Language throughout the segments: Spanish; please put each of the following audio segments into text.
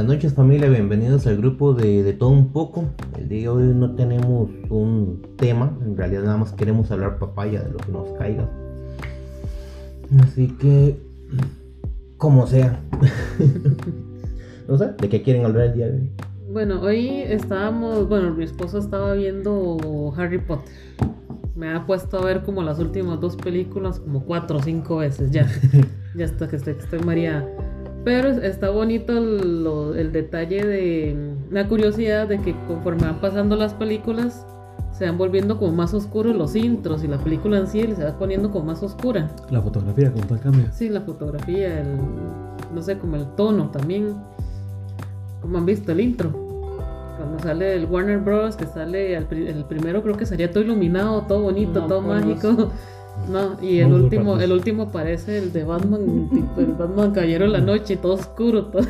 Buenas noches familia, bienvenidos al grupo de, de, todo un poco. El día de hoy no tenemos un tema, en realidad nada más queremos hablar papaya de lo que nos caiga. Así que, como sea. no sé, ¿de qué quieren hablar el día de hoy? Bueno, hoy estábamos, bueno, mi esposo estaba viendo Harry Potter. Me ha puesto a ver como las últimas dos películas como cuatro o cinco veces ya. ya hasta que estoy, estoy mareada. Pero está bonito el, el detalle de la curiosidad de que conforme van pasando las películas se van volviendo como más oscuros los intros y la película en sí se va poniendo como más oscura. La fotografía, ¿cómo tal cambia? Sí, la fotografía, el, no sé, como el tono también. Como han visto el intro. Cuando sale el Warner Bros. que sale el, el primero creo que salía todo iluminado, todo bonito, No, todo mágico. No, y el último, el último parece el de Batman, tipo el Batman Caballero de la Noche, todo oscuro, todo,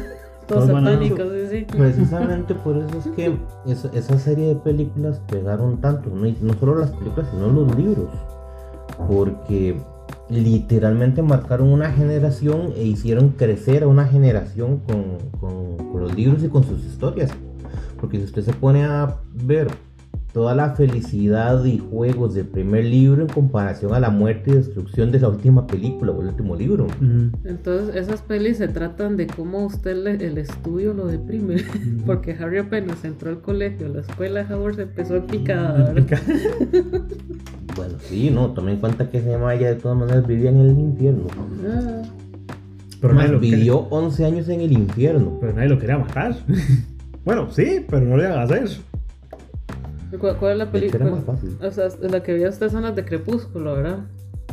todo satánico, sí, sí. Precisamente por eso es que esa, esa serie de películas pegaron tanto, no, y no solo las películas, sino los libros, porque literalmente marcaron una generación e hicieron crecer a una generación con, con- con los libros y con sus historias. Porque si usted se pone a ver toda la felicidad y juegos del primer libro en comparación a la muerte y destrucción de la última película o el último libro. Entonces esas pelis se tratan de cómo usted le- el estudio lo deprime, porque Harry apenas entró al colegio, la escuela Howard se empezó picada, ¿verdad? Bueno, sí, no, tome en cuenta que ese Maya de todas maneras vivía en el infierno. Ah, Pero, Más, nadie lo vivió 11 años en el infierno. pero nadie lo quería matar. bueno, sí, pero no le a hacer. ¿Cuál, cuál es la Era película? más fácil. O sea, la que vio usted son las de Crepúsculo, ¿verdad?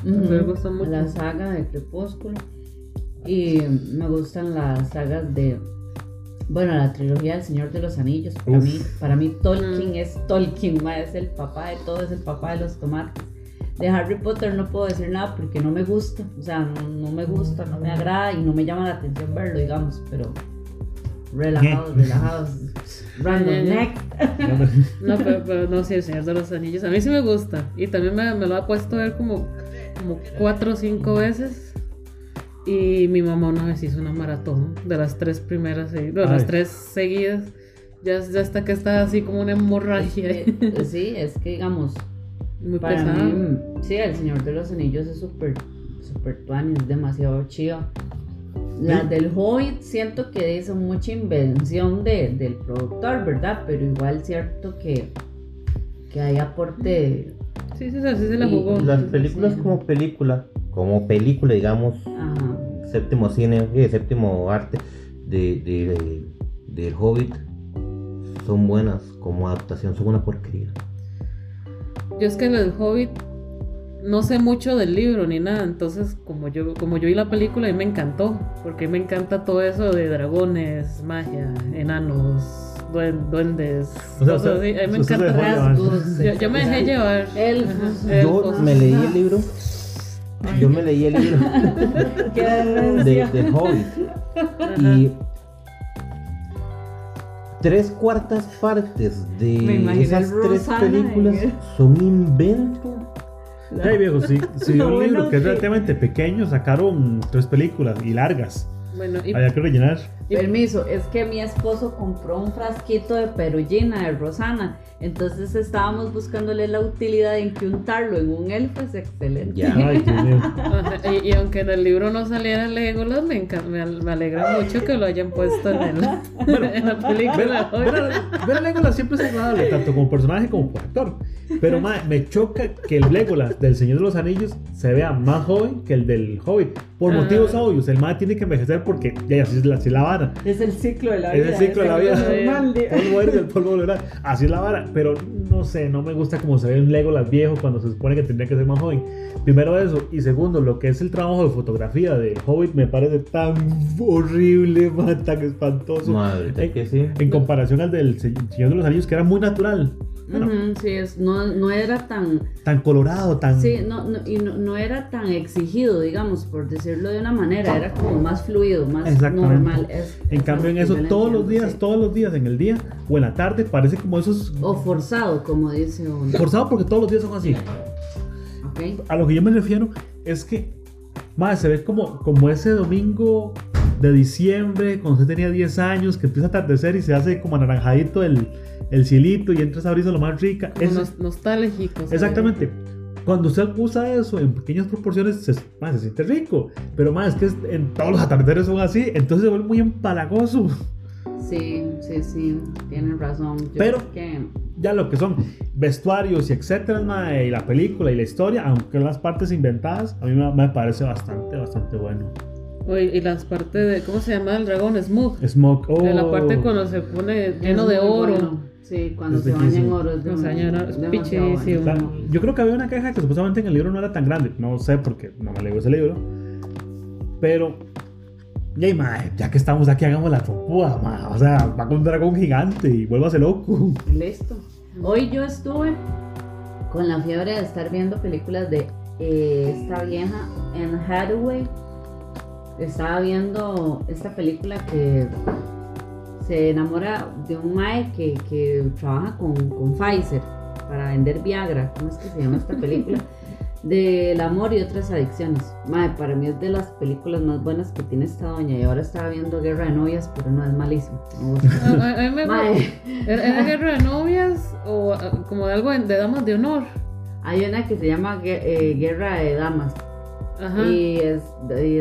Me gusta mucho. La saga de Crepúsculo. Y me gustan las sagas de. Bueno, la trilogía del Señor de los Anillos. Para Uf. mí, para mí Tolkien Mm. es Tolkien, ma, es el papá de todo, es el papá de los tomates. De Harry Potter no puedo decir nada porque no me gusta. O sea, no, no me gusta, no me agrada y no me llama la atención verlo, digamos. Pero relajados, relajados. Random neck. No, pero, pero no, sí, El Señor de los Anillos. A mí sí me gusta. Y también me, me lo ha puesto a ver como, como cuatro o cinco veces. Y mi mamá una vez hizo una maratón de las tres primeras, segui- de las Ay. tres seguidas. Ya, ya hasta que está así como una hemorragia. Eh, Sí, es que digamos, Muy Para pesada. mí, sí, El Señor de los Anillos es súper, súper tuani, es demasiado chiva. Las Sí. del Hobbit siento que es mucha invención de- del productor, ¿verdad? Pero igual cierto que, que hay aporte, Sí, sí, sí, así se la Y- jugó. Las películas Sí. como película, como película, digamos, ajá, séptimo cine, eh, séptimo arte de, de- de- del Hobbit, son buenas. Como adaptación son una porquería. Yo es que en el Hobbit no sé mucho del libro ni nada, entonces como yo como yo vi la película a mí me encantó, porque a mí me encanta todo eso de dragones, magia, enanos, duen- duendes, O sea, cosas usted- así. A mí me encanta. rasgos, Yo, yo me dejé llevar. Elfos. Yo me leí el libro. Yo me leí el libro Qué de, del Hobbit. Y tres cuartas partes de esas tres películas son invento. Ay, viejo, si, si un bueno libro que es que- relativamente pequeño sacaron tres películas y largas. Bueno, y, Había que rellenar. Permiso, es que mi esposo compró un frasquito de perullina de Rosana, entonces estábamos buscándole la utilidad en que untarlo en un elfo es excelente. Ya. Ay, mío. ajá, y- y aunque en el libro no saliera Legolas, me, me, me alegra mucho que lo hayan puesto en, el, en la película. ver a- ver a Legolas siempre es agradable, tanto como personaje como por actor. Pero ma, me choca que el Legolas del Señor de los Anillos se vea más joven que el del Hobbit. Por Ah. motivos obvios, el ma tiene que envejecer porque ya así es la, así la vara. Es el ciclo de la Es vida. el ciclo de la es vida. normal, de- Polvo eres, el polvo volverá. Así es la vara. Pero no sé, no me gusta como se ve un Legolas viejo cuando se supone que tendría que ser más joven. Primero eso. Y segundo, lo que es el trabajo de fotografía de Hobbit me parece tan horrible, man, tan espantoso. Madre, En- que sí. En comparación al del Se- Señor de los Anillos, que era muy natural. Bueno, sí, es, no, no era tan, tan colorado, tan. sí, no, no, y no, no era tan exigido, digamos, por decirlo de una manera, era como más fluido, más normal. Es- En cambio, en eso, todos los días, sí. todos los días, en el día o en la tarde, parece como esos. O forzado, como dice uno. Forzado porque todos los días son así. A lo que yo me refiero es que, más se ve como, como ese domingo de diciembre, cuando usted tenía 10 años, que empieza a atardecer y se hace como anaranjadito el, el cielito y entra esa brisa lo más rica. Como nostálgico. ¿sabes? exactamente. Cuando usted usa eso en pequeñas proporciones, se, ma, se siente rico. Pero más es que en todos los atardeceres son así, entonces se vuelve muy empalagoso. Sí, sí, sí, tienes razón. Yo Pero- que Ya lo que son vestuarios y etcétera, ma, y la película y la historia, aunque las partes inventadas, a mí me, me parece bastante, bastante bueno. Oye, y las partes de. ¿Cómo se llama el dragón? Smug. Smoke, oh, De la parte cuando se pone lleno es de oro. bueno. Sí, cuando Es se baña en oro. Es en demasiado pichísimo. Bueno. yo creo que había una queja que supuestamente en el libro no era tan grande. No sé porque no me leo ese libro. Pero, ya, mae, ya que estamos aquí, hagamos la trompúa, mae. O sea, va con un dragón gigante y vuélvase loco. Listo. Hoy yo estuve con la fiebre de estar viendo películas de eh, esta vieja Anne Hathaway. Estaba viendo esta película que se enamora de un mae que, que trabaja con, con Pfizer para vender Viagra. ¿Cómo es que se llama esta película? Del amor y otras adicciones. Mae, para mí es de las películas más buenas que tiene esta doña. Y ahora estaba viendo Guerra de Novias, pero no es malísimo. Gusta. A, a- a mí me Mae. ¿Era, era guerra de novias o como de algo de damas de honor? Hay una que se llama eh, Guerra de Damas Ajá. y es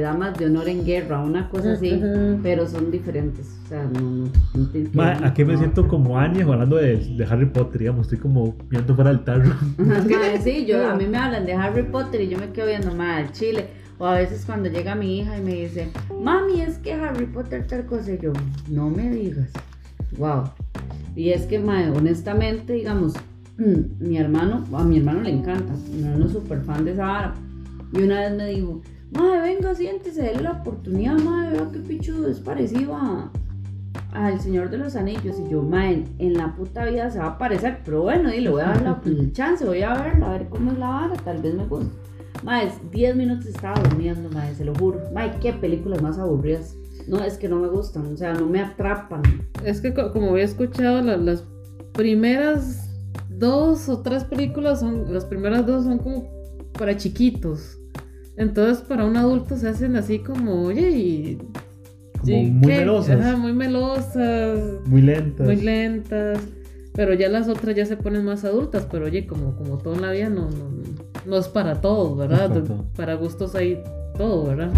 Damas de Honor en Guerra, una cosa así, pero son diferentes. O sea, no, no, no Mae, ver aquí me siento como Anya hablando de, de Harry Potter, digamos. Estoy como viendo fuera del tarro. Sí, yo, a mí me hablan de Harry Potter y yo me quedo viendo mal Chile. O a veces cuando llega mi hija y me dice, mami, es que Harry Potter tal cosa, y yo, no me digas. Wow. Y es que, mae, honestamente, digamos, mi hermano, a mi hermano le encanta, mi hermano es súper fan de esa vara. Y una vez me dijo, madre, venga, siéntese, déle la oportunidad, madre, vea qué pichudo, es parecido a al Señor de los Anillos. Y yo, madre, en la puta vida se va a parecer, pero bueno, y le voy a dar la, chance, voy a verla, a ver cómo es la vara, tal vez me guste. Madre, 10 minutos estaba durmiendo, madre, se lo juro. Madre, qué películas más aburridas. No, es que no me gustan, o sea, no me atrapan. Es que co- como había escuchado, la- las primeras dos o tres películas son, las primeras dos son como para chiquitos. Entonces para un adulto se hacen así como, oye, y... Como y muy qué? melosas. Ajá, muy melosas, Muy lentas. muy lentas. Pero ya las otras ya se ponen más adultas, pero oye, como, como todo en la vida no, no, no es para todos, ¿verdad? No para todo. Para gustos hay todo, ¿verdad?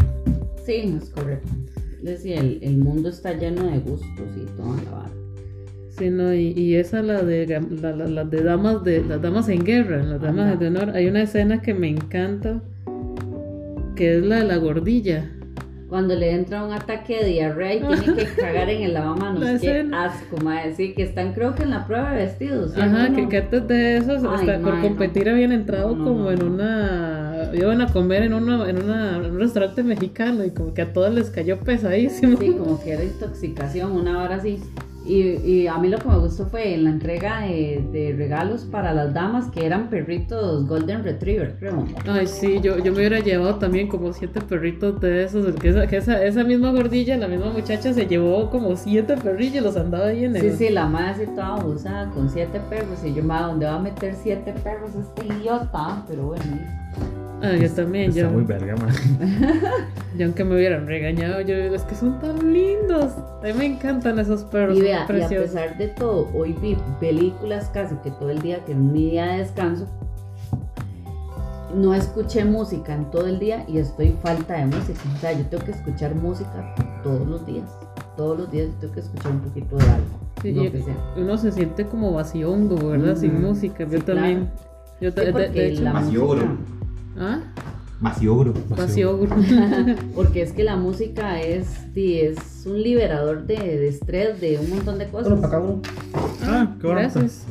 Sí, no es correcto. Es decir, el, el mundo está lleno de gustos y toda la vara. Sí, no, y, y esa la de gam- la, la- la de damas de las damas en guerra, las damas Ajá. de honor, hay una escena que me encanta que es la de la gordilla. Cuando le entra un ataque de diarrea y tiene que cagar en el lavamanos. La Qué asco, madre. Sí, que están creo que en la prueba de vestidos. ¿sí? Ajá, ¿No? que, que antes de eso, Ay, hasta por competir no. habían entrado como en una, iban a comer en, una, en, una, en un restaurante mexicano y como que a todos les cayó pesadísimo. Sí, como que era intoxicación, una hora así. Y, y a mí lo que me gustó fue en la entrega de, de regalos para las damas que eran perritos Golden Retriever, creo. Ay, sí, yo, yo me hubiera llevado también como siete perritos de esos. Que esa, que esa, esa misma gordilla, la misma muchacha, se llevó como siete perrillos y los andaba ahí en el. Sí, sí, la madre así toda abusada con siete perros. Y yo, madre, ¿dónde va a meter siete perros este idiota? Pero bueno. Ah, yo también, Está yo, muy verga, man. yo aunque me hubieran regañado, yo es que son tan lindos. A mí me encantan esos perros, Y vea, y a pesar de todo, hoy vi películas casi que todo el día, que es mi día de descanso. No escuché música en todo el día y estoy falta de música. O sea, yo tengo que escuchar música todos los días. Todos los días yo tengo que escuchar un poquito de algo. Sí, sea. Uno se siente como vacío ¿verdad? Sin Ujú. música. Yo Sí, también. Yo ta- Sí, de- de, hecho, la ¿Ah? Vaciogro. Vacío. Porque es que la música es, sí, es un liberador de, de estrés, de un montón de cosas. Solo para cada uno. Ah, qué bonito. Gracias.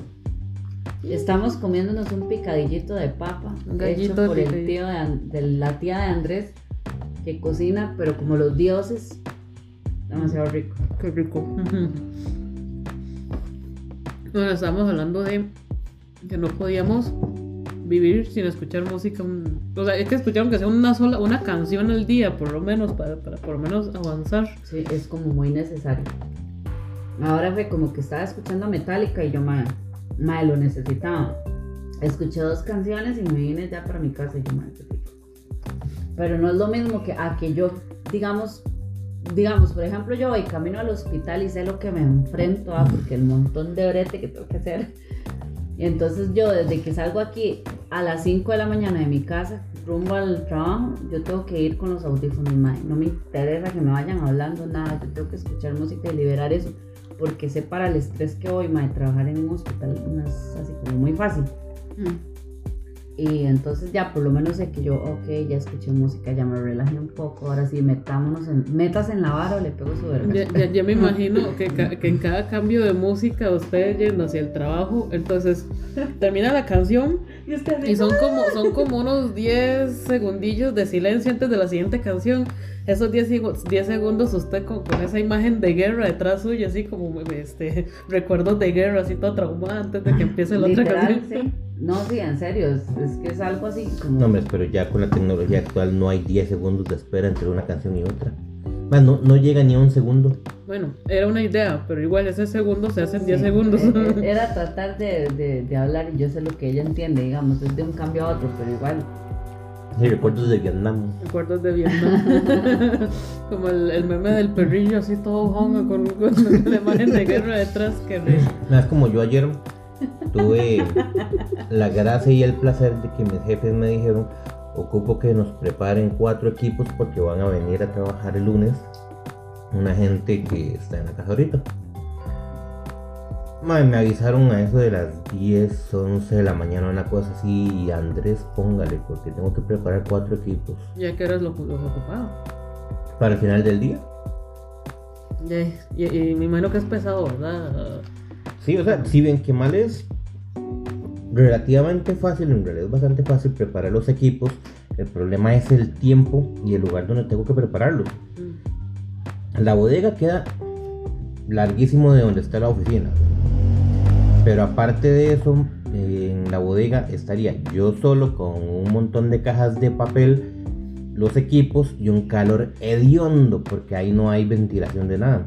Estamos comiéndonos un picadillito de papa Un gallito hecho por de el tío de, la tía de Andrés que cocina, pero como los dioses, demasiado rico. Qué rico. Bueno, estábamos hablando de que no podíamos vivir sin escuchar música. O sea, es que escuchar aunque sea una sola, una canción al día, por lo menos, para, para por lo menos avanzar. Sí, es como muy necesario. Ahora fue como que estaba escuchando Metallica y yo, madre, madre, lo necesitaba. Escuché dos canciones y me vine ya para mi casa y yo, madre. Pero no es lo mismo que a que yo, digamos, digamos, por ejemplo, yo voy camino al hospital y sé lo que me enfrento, ah, porque el montón de brete que tengo que hacer. Y entonces yo desde que salgo aquí a las 5 de la mañana de mi casa, rumbo al trabajo, yo tengo que ir con los audífonos, mae. No me interesa que me vayan hablando nada, yo tengo que escuchar música y liberar eso, porque sé para el estrés que voy, mae, trabajar en un hospital no es así como muy fácil. Y entonces ya por lo menos sé que yo, ok, ya escuché música, ya me relajé un poco, ahora sí, metámonos en, metas en la vara o le pego su verga. Ya, ya- ya me imagino que, ca- que en cada cambio de música ustedes yendo hacia el trabajo, entonces termina la canción Y usted y son como, son como unos 10 segundillos de silencio antes de la siguiente canción. Esos 10, segu- 10 segundos usted con, con esa imagen de guerra detrás suyo, así como este, recuerdos de guerra, así toda traumada antes de que empiece la otra Literal, canción. sí. No, sí, en serio, es, es que es algo así como... No, hombre, pero ya con la tecnología actual no hay 10 segundos de espera entre una canción y otra. Más, no, no llega ni a un segundo. Bueno, era una idea, pero igual ese segundo se hace en 10 Sí, segundos. e- e- Era tratar de, de, de hablar y yo sé lo que ella entiende, digamos, es de un cambio a otro, pero igual. Sí, recuerdos de Vietnam. Recuerdos de Vietnam. Como el, el meme del perrillo así todo hongo con, con la imagen de guerra detrás. Que. Nada, es como yo ayer tuve la gracia y el placer de que mis jefes me dijeron, ocupo que nos preparen cuatro equipos porque van a venir a trabajar el lunes. Una gente que está en la casa ahorita. Me avisaron a eso de las 10, 11 de la mañana, una cosa así, y Andrés, póngale, porque tengo que preparar cuatro equipos Ya que eras lo, los ocupado. para el final del día. Ya, y, y me imagino que es pesado, ¿verdad? Sí, o sea, si ven que mal es relativamente fácil, en realidad es bastante fácil preparar los equipos. El problema es el tiempo y el lugar donde tengo que prepararlos. Mm. La bodega queda larguísimo de donde está la oficina. Pero aparte de eso, en la bodega estaría yo solo con un montón de cajas de papel, los equipos y un calor hediondo porque ahí no hay ventilación de nada.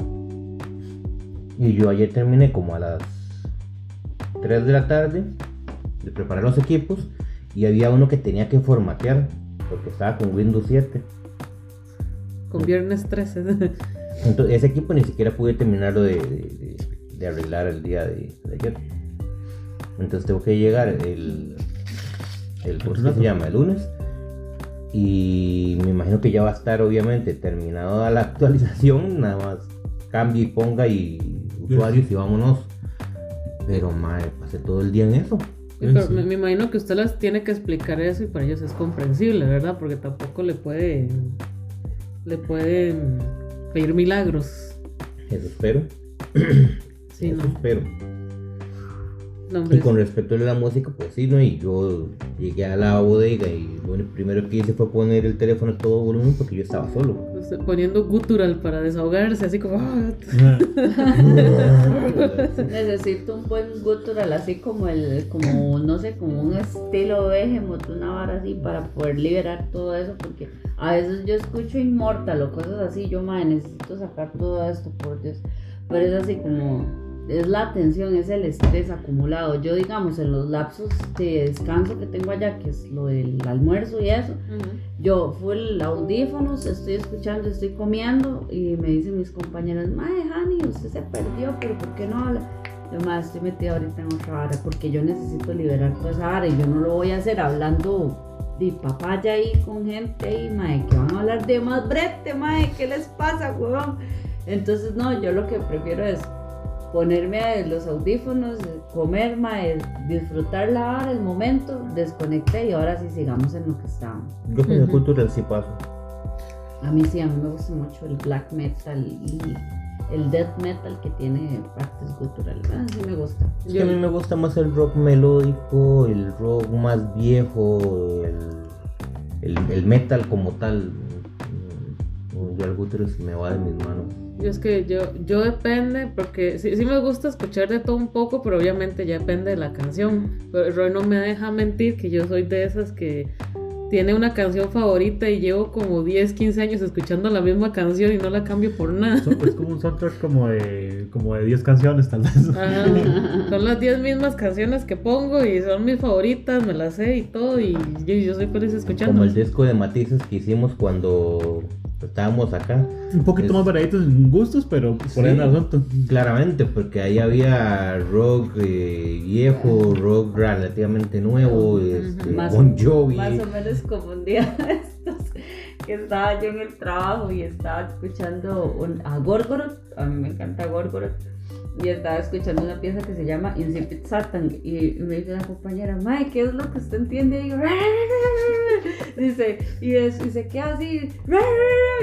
Y yo ayer terminé como a las 3 de la tarde de preparar los equipos y había uno que tenía que formatear porque estaba con Windows 7. Con viernes 13. Entonces, ese equipo ni siquiera pude terminarlo de, de- de- de arreglar el día de, de ayer. Entonces tengo que llegar el, el ¿cómo es que se llama? El lunes. Y me imagino que ya va a estar obviamente terminado la actualización. Nada más cambie y ponga y usuarios y vámonos. Pero madre, pasé todo el día en eso. Pero me, me imagino que usted las tiene que explicar eso y para ellos es comprensible, ¿verdad? Porque tampoco le puede. Le pueden pedir milagros. Eso espero. Sí, eso no. espero. Y con respecto a la música, pues sí, ¿no? Y yo llegué a la bodega y lo primero que hice fue poner el teléfono a todo volumen porque yo estaba solo. usted poniendo gutural para desahogarse, así como. "Ah". Necesito un buen gutural, así como el, como, no sé, como un estilo Behemoth, una vara así para poder liberar todo eso, porque a veces yo escucho Immortal o cosas así, yo, madre, necesito sacar todo esto, por Dios, pero es así como, es la tensión, es el estrés acumulado, yo digamos, en los lapsos de descanso que tengo allá, que es lo del almuerzo y eso, Ujú. yo full audífonos, estoy escuchando, estoy comiendo y me dicen mis compañeras, Mae, Hani, usted se perdió, pero ¿por qué no habla? Yo más estoy metida ahorita en otra área porque yo necesito liberar toda esa área y yo no lo voy a hacer hablando de papaya ahí con gente ahí, mae, que van a hablar de más brete, mae, ¿qué les pasa, huevón? Entonces, no, yo lo que prefiero es ponerme los audífonos, comer, mae, disfrutar la hora, el momento, desconecté y ahora sí sigamos en lo que estábamos. Yo con el Ujú. cultural sí paso. A mí sí, a mí me gusta mucho el black metal y el death metal que tiene partes guturales. Ah, sí me gusta. Es que a mí me gusta más el rock melódico, el rock más viejo, el, el, el metal como tal. Yo el gutural se me va de mis manos. Yo es que yo, yo depende, porque sí, sí me gusta escuchar de todo un poco, pero obviamente ya depende de la canción. Pero Roy no me deja mentir que yo soy de esas que tiene una canción favorita y llevo como 10, 15 años escuchando la misma canción y no la cambio por nada. Es como un soundtrack como de, como de 10 canciones, tal vez. Ajá. Son las 10 mismas canciones que pongo y son mis favoritas, me las sé y todo y yo, yo soy feliz escuchando. Como el disco de matices que hicimos cuando estábamos acá. Un poquito Es- más variaditos en gustos, pero por ahí Sí. en asunto. Claramente, porque ahí había rock eh, viejo, rock relativamente nuevo, este, Más, Bon Jovi. más o menos como un día de estos que estaba yo en el trabajo y estaba escuchando un- a Gorgoroth, a mí me encanta Gorgoroth, y estaba escuchando una pieza que se llama Incipit Satan y me dice la compañera, Mae, ¿qué es lo que usted entiende? Y yo, dice, y, es, y así,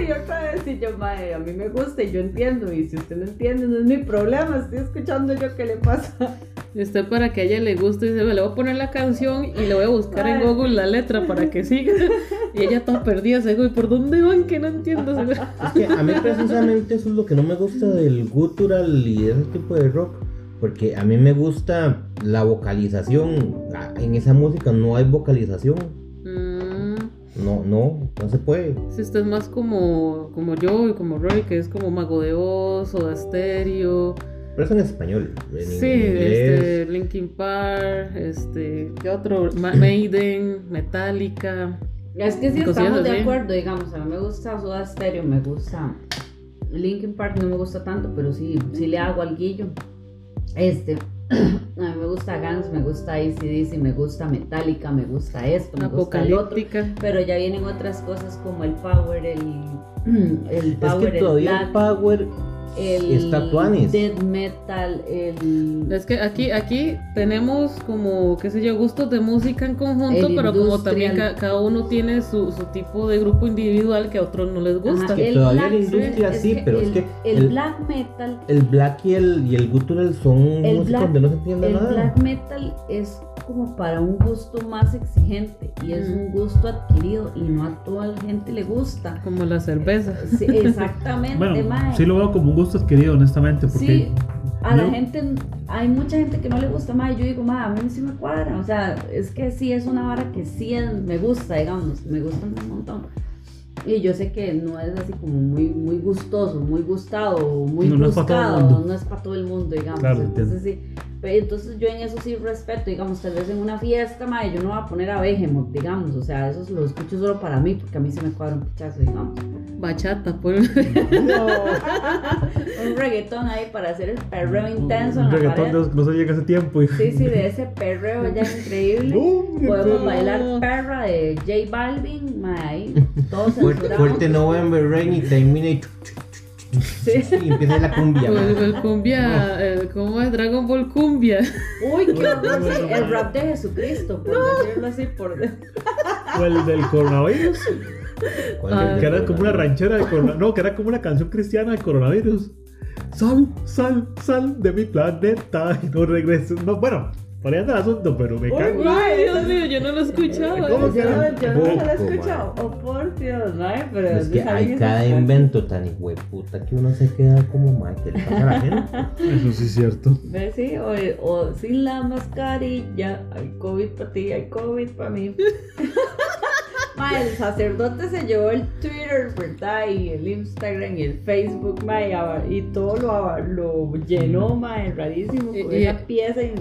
y otra vez, y yo, Mae, a mí me gusta y yo entiendo, y si usted no entiende, no es mi problema, estoy escuchando yo qué le pasa. Y usted para que a ella le guste, dice, le voy a poner la canción y le voy a buscar en. Google la letra para que siga. Y ella toda perdida, se ¿y por dónde van? Que no entiendo. Es que a mí precisamente eso es lo que no me gusta del guttural y de ese tipo de rock. Porque a mí me gusta la vocalización. Ah, En esa música no hay vocalización. Mm, No, no, no se puede. si usted es más como, como yo y como Roy, que es como Mago de Oz o de Estéreo. Pero eso en español. En Sí, inglés. este, Linkin Park, este, ¿qué otro? Ma- Maiden, Metallica. Es que sí Cosillas estamos de acuerdo, digamos, a mí me gusta Soda Stereo, me gusta Linkin Park, no me gusta tanto, pero sí, sí le hago al guillo. Este, a mí me gusta Guns, me gusta ACDC, me gusta Metallica, me gusta esto, me gusta el otro. Apocalíptica. Pero ya vienen otras cosas como el Power, el, el Es Power, que todavía el Power el está tuanis. Death Metal, el... Es que aquí, aquí tenemos como, qué sé yo, gustos de música en conjunto, El pero como también ca- cada uno tiene su, su tipo de grupo individual que a otros no les gusta. Ajá, que el todavía black, la industria es sí, que pero es el- que el el- Black Metal el black y el, y el guttural son El música black- donde no se entiende El nada. black metal es como para un gusto más exigente y es Mm. un gusto adquirido y no a toda la gente le gusta. Como la cerveza. Sí, exactamente, Bueno, sí lo veo como un gusto adquirido, honestamente, porque Sí, a la gente, hay mucha gente que no le gusta más. Yo digo, ma, a mí sí me cuadra. O sea, es que sí es una vara que sí es- me gusta, digamos, me gusta un montón. Y yo sé que no es así como muy, muy gustoso, muy gustado, muy No, no es para todo el buscado, mundo. no es para todo el mundo, digamos. Claro, entonces sí, pero entonces yo en eso sí respeto, digamos, tal vez en una fiesta, ma, yo no voy a poner a Behemoth, digamos, o sea, eso lo escucho solo para mí, porque a mí sí me cuadra un pichazo, digamos. Bachata, pues. un reggaetón ahí para hacer el perreo intenso en un la reggaetón pared. de los que no se llega ese tiempo. y- Sí, sí, de ese perreo ya increíble. Hombre, Podemos bailar perra de J Balvin, ma, ahí, todos Fuerte, fuerte November Rain y termina y, Sí. y empieza la cumbia. Man. el, el cumbia, ¿cómo es? Dragon Ball Cumbia. Uy, qué sí, el rap de Jesucristo, por decirlo así, por O el del coronavirus, ¿Cuál Ah, que era como una ranchera de corona- No, que era como una canción cristiana del coronavirus. Sal, sal, sal de mi planeta y no regreses. No, bueno, por ahí anda el asunto, pero me cago. Ay, Dios mío, yo no lo he escuchado. ¿Cómo ¿eh? que? Yo, no- yo no lo he escuchado. Oh, por Dios, no, pero Es que ¿dónde hay cada invento tan hijueputa que uno se queda como mal. ¿Qué le pasa a la gente? Eso sí es cierto. ¿Ves? Sí, o, o sin la mascarilla, hay COVID para ti, hay COVID para mí. Ma, el sacerdote se llevó el Twitter, ¿verdad? Y el Instagram y el Facebook, ma, y, y todo lo, lo llenó, ma, rarísimo, con Y- y- esa pieza in-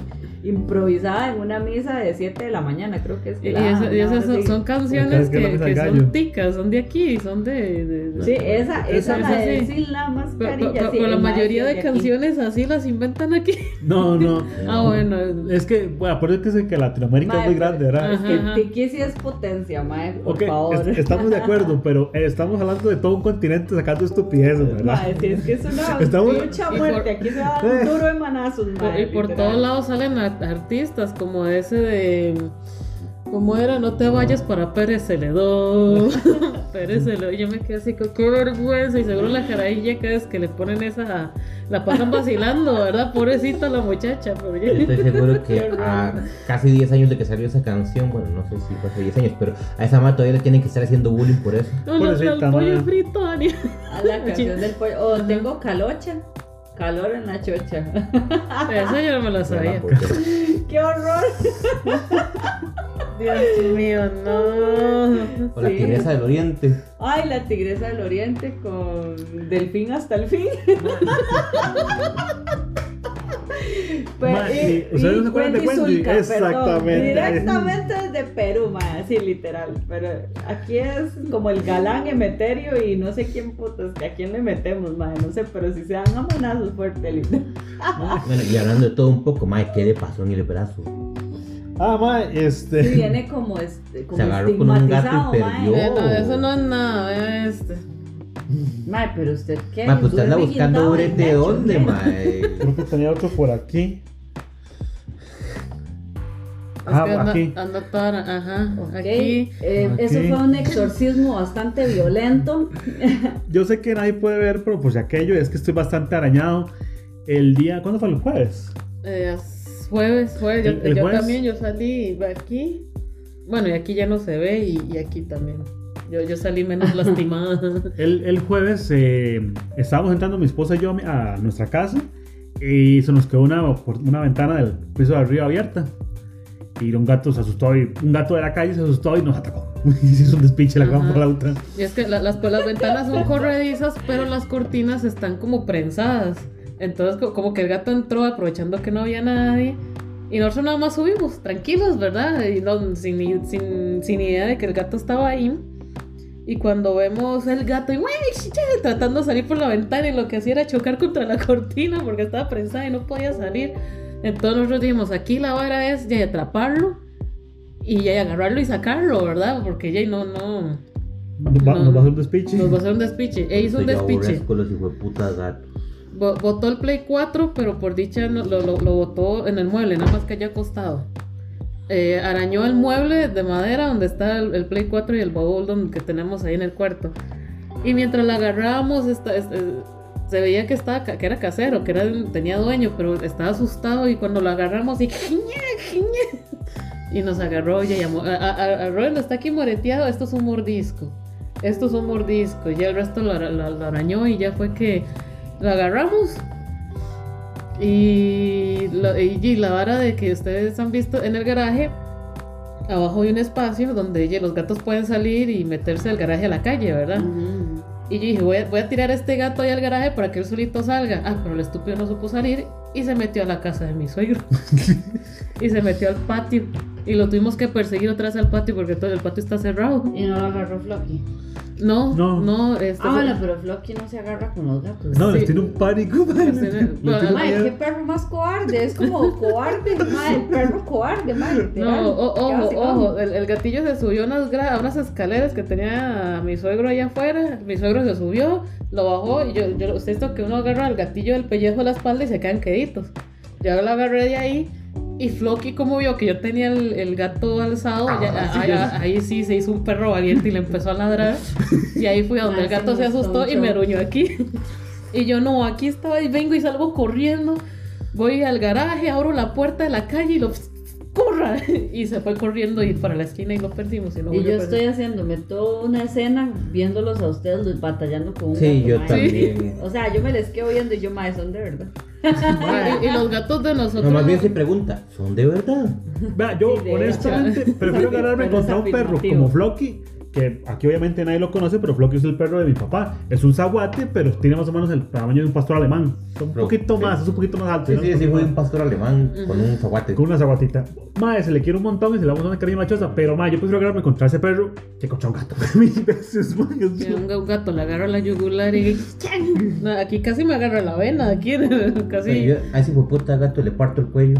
improvisada en una misa de 7 de la mañana, creo que es que Y, la- eso- y esas son, sí. son canciones que que, que son ticas, son de aquí, son de... de- de- Sí, esa, esa, Esa- la de sí. la Pero, mascarilla. pero- sí, pero la mayoría de aquí. canciones así las inventan aquí. No, no. Ah, bueno. Es que, bueno, por eso que, es que Latinoamérica Ma, es muy grande, ¿verdad? Es que. Tiki sí es potencia, mae, por Ok, favor. es- estamos de acuerdo, pero estamos hablando de todo un continente sacando estupideces, ¿verdad? Mae, si es que es una Estamos- lucha a y muerte. por- Aquí se va a dar un duro de manazos, mae, y por literal. todos lados salen a- artistas como ese de... ¿Cómo era? No te vayas para Pérez Celedón. Pérez Celedón. Yo me quedé así, con qué vergüenza. Y seguro la carajilla cada vez que le ponen esa... La pasan vacilando, ¿verdad? Pobrecita la muchacha. Pero ya- Estoy seguro que a casi 10 años de que salió esa canción, bueno, no sé si fue hace 10 años, pero a esa madre todavía le tienen que estar haciendo bullying por eso. No, no, Pobrecita, el pollo frito. A la canción del pollo. O tengo calocha. Calor en la chocha. Eso yo no me lo sabía. Porque- ¡Qué horror! Dios mío, no. O la Sí. tigresa del oriente. Ay, la tigresa del oriente con delfín hasta el fin. Pues, Ma, y- ¿ustedes no se acuerdan de Wendy? Zulka, perdón, Exactamente. directamente desde Perú, ma, sí, literal. Pero aquí es como el galán Emeterio y no sé quién putas, que a quién le metemos, ma, no sé, pero si se dan a manazos fuerte, lindo. Bueno, y hablando de todo un poco, mae, ¿qué le pasó en el brazo? Ah, ma, este. Sí, viene como, este, como Se agarró con un gato y perdió. Eh, no, eso no es nada, este. Ma, pero usted qué. Mae, pues usted anda buscando de dónde, mae. Creo que tenía otro por aquí. Es Ah, que anda, aquí. anda toda, ajá, Ok, aquí. eh, eso fue un exorcismo bastante violento. Yo sé que nadie puede ver, pero por si aquello es que estoy bastante arañado. El día, ¿cuándo fue el jueves? Eh, es jueves, jueves, yo, ¿El- el yo jueves? también, yo salí aquí. Bueno, y aquí ya no se ve y, y aquí también. Yo, yo salí menos lastimada. El, el jueves eh, estábamos entrando mi esposa y yo a nuestra casa y se nos quedó una, una ventana del piso de arriba abierta. Y un gato se asustó y un gato de la calle se asustó y nos atacó. Y se hizo un despiche la gran por la otra. Y es que la- las, pues, las ventanas son corredizas, pero las cortinas están como prensadas. Entonces, co- como que el gato entró aprovechando que no había nadie. Y nosotros nada más subimos, tranquilos, ¿verdad? Y no, sin, sin, sin idea de que el gato estaba ahí. Y cuando vemos el gato y tratando de salir por la ventana y lo que hacía era chocar contra la cortina porque estaba prensada y no podía salir. Entonces nosotros dijimos, aquí la vara es ya atraparlo y ya agarrarlo y sacarlo, ¿verdad? Porque ya no, no, Nos va, No. nos va a hacer un despiche. nos va a hacer un despiche. E hizo un despiche. los. Bo- Botó el Play 4, pero por dicha no- lo, lo, lo botó en el mueble, nada más que haya acostado. Eh, arañó el mueble de madera donde está el, Play 4 y el baúl que tenemos ahí en el cuarto. Y mientras la agarrábamos, esta- es- eh, se veía que, estaba, que era casero, que era, tenía dueño, pero estaba asustado. Y cuando lo agarramos, y, y nos agarró y llamó. A, a, a- está aquí moreteado, esto es un mordisco. Esto es un mordisco. Ya el resto lo, lo- lo arañó y ya fue que lo agarramos. Y, lo- y- la vara de que ustedes han visto en el garaje, abajo hay un espacio donde los gatos pueden salir y meterse del garaje a la calle, ¿verdad? Y yo dije, voy a, voy a tirar a este gato ahí al garaje para que él solito salga. Ah, pero el estúpido no supo salir y se metió a la casa de mi suegro. y se metió al patio. Y lo tuvimos que perseguir otra vez al patio porque todo el patio está cerrado. Y no lo agarró Flocky. No, No. no, este Ah, bueno, pero Flocky no se agarra con los gatos. No, Sí. les tiene un pánico. man. Les tiene- tiene miedo. qué perro más cobarde, es como cobarde, el perro cobarde, literal. No, o- ojo, ojo, el, el gatillo se subió a unas, a unas escaleras que tenía mi suegro allá afuera, mi suegro se subió, lo bajó y yo, yo usted esto que uno agarra el gatillo del pellejo de la espalda y se quedan queditos. Yo lo agarré de ahí y Flocky como vio que yo tenía el, el gato alzado, ya- Ah, sí, ahí, ya ahí sí se hizo un perro valiente y le empezó a ladrar y ahí fui a donde el Ah, gato sí, se gustó asustó y me aruñó aquí. Y yo no, aquí estaba y vengo y salgo corriendo. Voy al garaje, abro la puerta de la calle y lo corra. Y se fue corriendo y para la esquina y lo perdimos. Y, lo Y yo estoy haciéndome toda una escena viéndolos a ustedes batallando con un Sí, gato, yo también. O sea, yo me les quedo viendo y yo, mae, son de verdad. Y, y los gatos de nosotros. No, más bien se pregunta, ¿son de verdad? Vea, yo Sí, honestamente prefiero agarrarme Pero es contra un perro como Flocky, que aquí obviamente nadie lo conoce, pero Flocky es el perro de mi papá. Es un zaguate, pero tiene más o menos el tamaño de un pastor alemán. Es un Pero- poquito sí. más, es un poquito más alto. Sí, ¿no? sí, sí, fue un pastor alemán con un zaguate. Con una zaguatita. Madre, se le quiere un montón y se le vamos a una cariño machosa, pero madre, yo prefiero agarrarme contra ese perro que contra un gato. Mil veces, madre, un, un gato le agarra la yugular y. aquí casi me agarra la vena. Aquí casi. Pero yo a ese hijueputa gato le parto el cuello.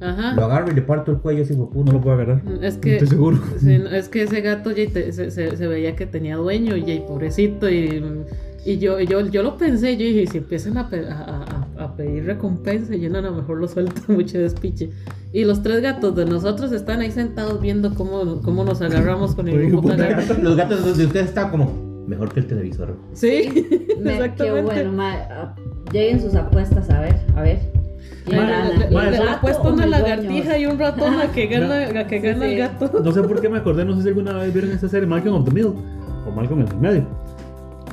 Lo Ajá. agarro y le parto el cuello a ese No lo puedo agarrar. Es No que. estoy seguro. Sí, no, es que ese gato ya te- se, se- se veía que tenía dueño y, y pobrecito y, y yo, yo, yo lo pensé, yo dije, si empiezan a, pe- a- a- a pedir recompensa, yo no, a lo mejor lo suelto mucho despiche. Y los tres gatos de nosotros están ahí sentados viendo cómo, cómo nos agarramos con el gato. Los gatos de ustedes están como mejor que el televisor. Sí, Me- Qué exactamente. bueno, mae. ah, Lleguen sus apuestas, a ver, a ver. ¿Quién Mae, gana? Le, le- ¿El Mae, le- le gato he puesto o una mis lagartija y un ratón a que gana, a que gana sí. el gato. No sé por qué me acordé, no sé si alguna vez vieron esta serie Malcolm of the Middle o Malcolm en el medio,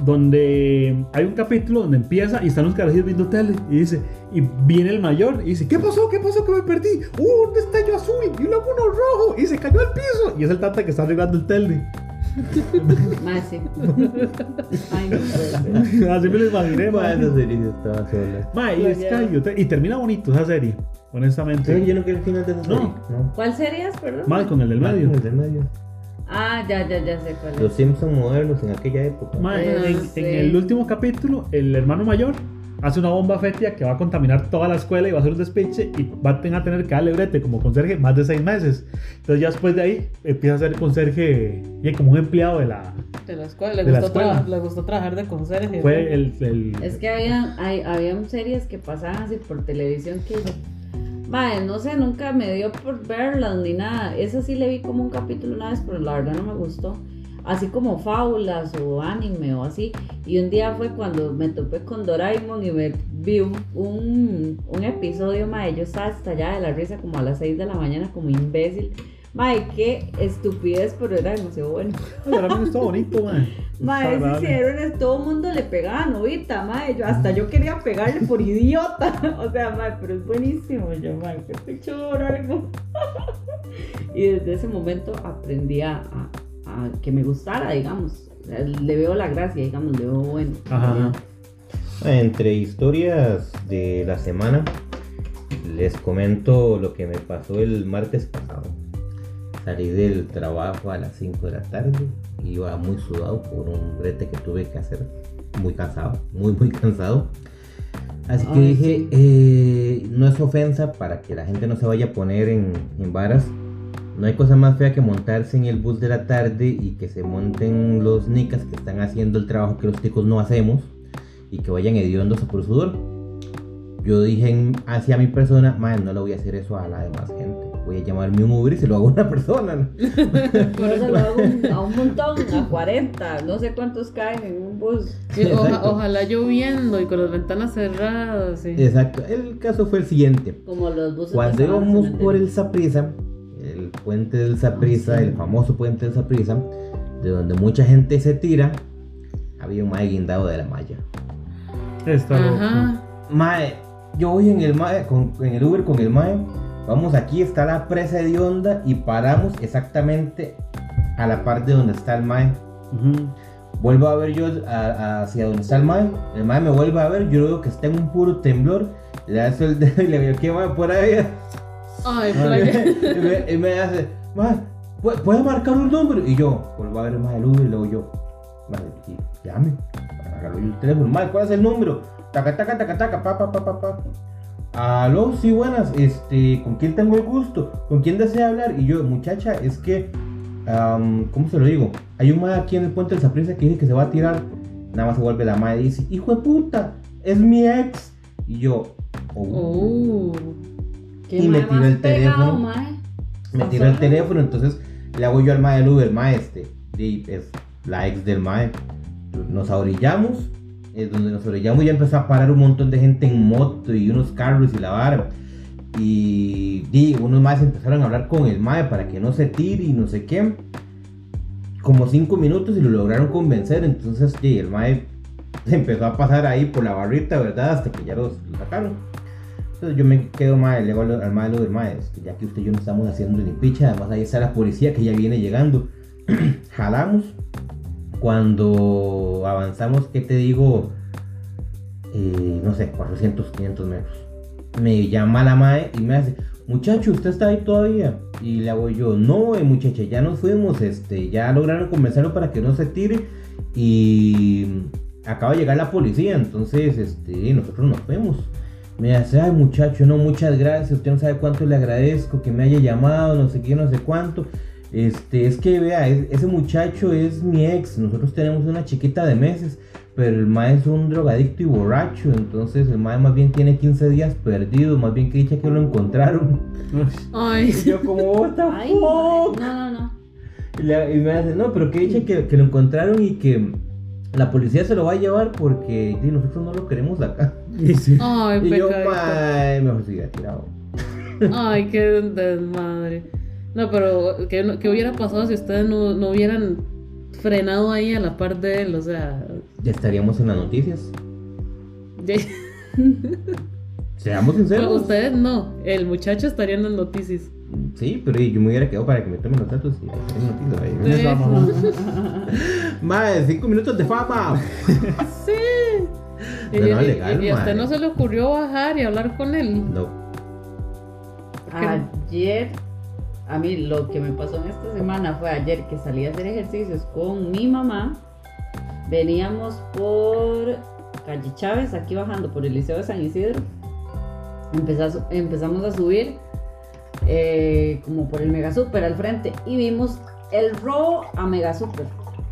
donde hay un capítulo donde empieza y están los carajillos viendo tele y dice, y viene el mayor y dice, ¿qué pasó? ¿Qué pasó que me perdí? ¡Uh, un destello azul y luego uno rojo! Y se cayó al piso y es el tata que está arreglando el tele. Mae, sí. Ay, no. Así me lo imaginé, Ma, esa serie sí estaba sola. Mae, y es que y termina bonito esa serie, Sí, honestamente. yo no quiero el final de esa No. serie. No. ¿Cuál serías, perdón? Malcolm, el del medio. El del medio. Ah, ya, ya, ya sé cuál Los es. Simpsons modernos en aquella época. Ah, en, sí. en el último capítulo, el hermano mayor hace una bomba fétida que va a contaminar toda la escuela y va a hacer un despiche y va a tener, a tener que darle brete como conserje más de seis meses. Entonces ya después de ahí empieza a ser conserje y como un empleado de la... De la escuela, le De la gustó, escuela. tra- le gustó trabajar de conserje. Fue el... el- Es que había, hay, había series que pasaban así por televisión que Madre, no sé, nunca me dio por verlas ni nada. Esa sí le vi como un capítulo una vez, pero la verdad no me gustó. Así como fábulas o anime o así. Y un día fue cuando me topé con Doraemon y me vi un, un, un episodio, madre. Yo estaba estallada de la risa como a las 6 de la mañana como imbécil. Madre, qué estupidez, pero era demasiado bueno. Me gustó bonito, mae. Mae, Está era- todo el mundo le pegaba Novita, mae. Yo, hasta yo quería pegarle por idiota. O sea, mae, pero es buenísimo. Yo, mae, qué pechor algo. y desde ese momento aprendí a, a- a que me gustara, digamos. Le veo la gracia, digamos, le veo bueno. Ajá. Entre historias de la semana, les comento lo que me pasó el martes pasado. Salí del trabajo a las 5 de la tarde, iba muy sudado por un brete que tuve que hacer, muy cansado, muy muy cansado. Así que Ay, dije, sí. eh, no es ofensa para que la gente no se vaya a poner en, en varas. No hay cosa más fea que montarse en el bus de la tarde y que se monten los nicas que están haciendo el trabajo que los chicos no hacemos y que vayan hediondos por sudor. Yo dije en- hacia mi persona, man, no le voy a hacer eso a la demás gente. Voy a llamarme un Uber y se lo hago a una persona. ¿no?". Por eso lo hago un- a un montón, a 40. No sé cuántos caen en un bus. Oja- ojalá lloviendo y con las ventanas cerradas. sí. Exacto. El caso fue el siguiente. Como los buses. Cuando íbamos por el cementerio. Puente del Saprisa, Ah, sí. el famoso puente del Saprisa, de donde mucha gente se tira, había un mae guindado de la malla. Está loco. Mae, yo voy en el mae, con- en el Uber con el mae. Vamos aquí, está la presa de onda y paramos exactamente a la parte donde está el mae. Vuelvo a ver yo a- a- hacia donde está el mae. El mae me vuelve a ver. Yo veo que está en un puro temblor. Le hace el dedo y le digo, ¿qué mae por ahí? Ay, y, me, y me hace, mae, ¿pu- ¿puede marcar un número? Y yo, vuelvo a ver el mae del Uber y luego yo, sí, llame. Agarro yo el teléfono, mae, ¿cuál es el número? Taca, taca, taca, taca, pa, pa, pa, pa, pa. Aló, sí, buenas, este, ¿con quién tengo el gusto? ¿Con quién desea hablar? Y yo, muchacha, es que, ¿cómo se lo digo? Hay un mae aquí en el puente del Saprissa que dice que se va a tirar. Nada más se vuelve la mae y dice, hijo de puta, es mi ex. Y yo, oh. Oh. ¿Qué y me tiró el pegado, teléfono. mae? me tiró el teléfono, entonces le hago yo al mae del Uber, mae este, y es la ex del mae. Nos ahorillamos, es donde nos orillamos ya empezó a parar un montón de gente en moto y unos carros y la vara. Y di, unos más empezaron a hablar con el mae para que no se tire y no sé qué. Como cinco minutos y lo lograron convencer. Entonces di, el mae se empezó a pasar ahí por la barrita, ¿verdad? Hasta que ya los lo sacaron. Yo me quedo mae, le digo al, al mae, del mae, este, ya que usted y yo no estamos haciendo ni picha, además ahí está la policía que ya viene llegando. Jalamos. Cuando avanzamos, ¿qué te digo? Eh, no sé, 400, 500 metros. Me llama la mae y me hace, muchacho, ¿usted está ahí todavía? Y le hago yo, no, eh, muchacha, ya nos fuimos, este, ya lograron convencerlo para que no se tire y acaba de llegar la policía, entonces, este, nosotros nos fuimos. Me dice, ay muchacho, no, muchas gracias, usted no sabe cuánto le agradezco que me haya llamado, no sé qué, no sé cuánto. Este, es que vea, es- ese muchacho es mi ex, nosotros tenemos una chiquita de meses, pero el mae es un drogadicto y borracho, entonces el mae más bien tiene 15 días perdido, más bien que dicha que lo encontraron. Ay, Y yo como, what the Ay, fuck? no, no, no. Y, le- y me hace, no, pero que dicha que, que lo encontraron y que la policía se lo va a llevar porque nosotros no lo queremos acá. Y sí. ay, Y yo, mae, mejor se hubiera tirado. Ay, qué desmadre. No, pero ¿qué, qué hubiera pasado si ustedes no, no hubieran frenado ahí a la par de él? O sea, Ya estaríamos en las noticias. ya- Seamos sinceros. ustedes no, el muchacho estaría en las noticias. Sí, pero yo me hubiera quedado para que me tomen los datos y hacer noticias vamos. Mae, cinco minutos de fama. Sí. Y, No, no, y- legal, y a usted no se le ocurrió bajar y hablar con él. No. Ayer, a mí lo que me pasó en esta semana fue ayer que salí a hacer ejercicios con mi mamá. Veníamos por calle Chávez, aquí bajando por el Liceo de San Isidro. Empezamos a subir eh, como por el Mega Super al frente y vimos el robo a Mega Super,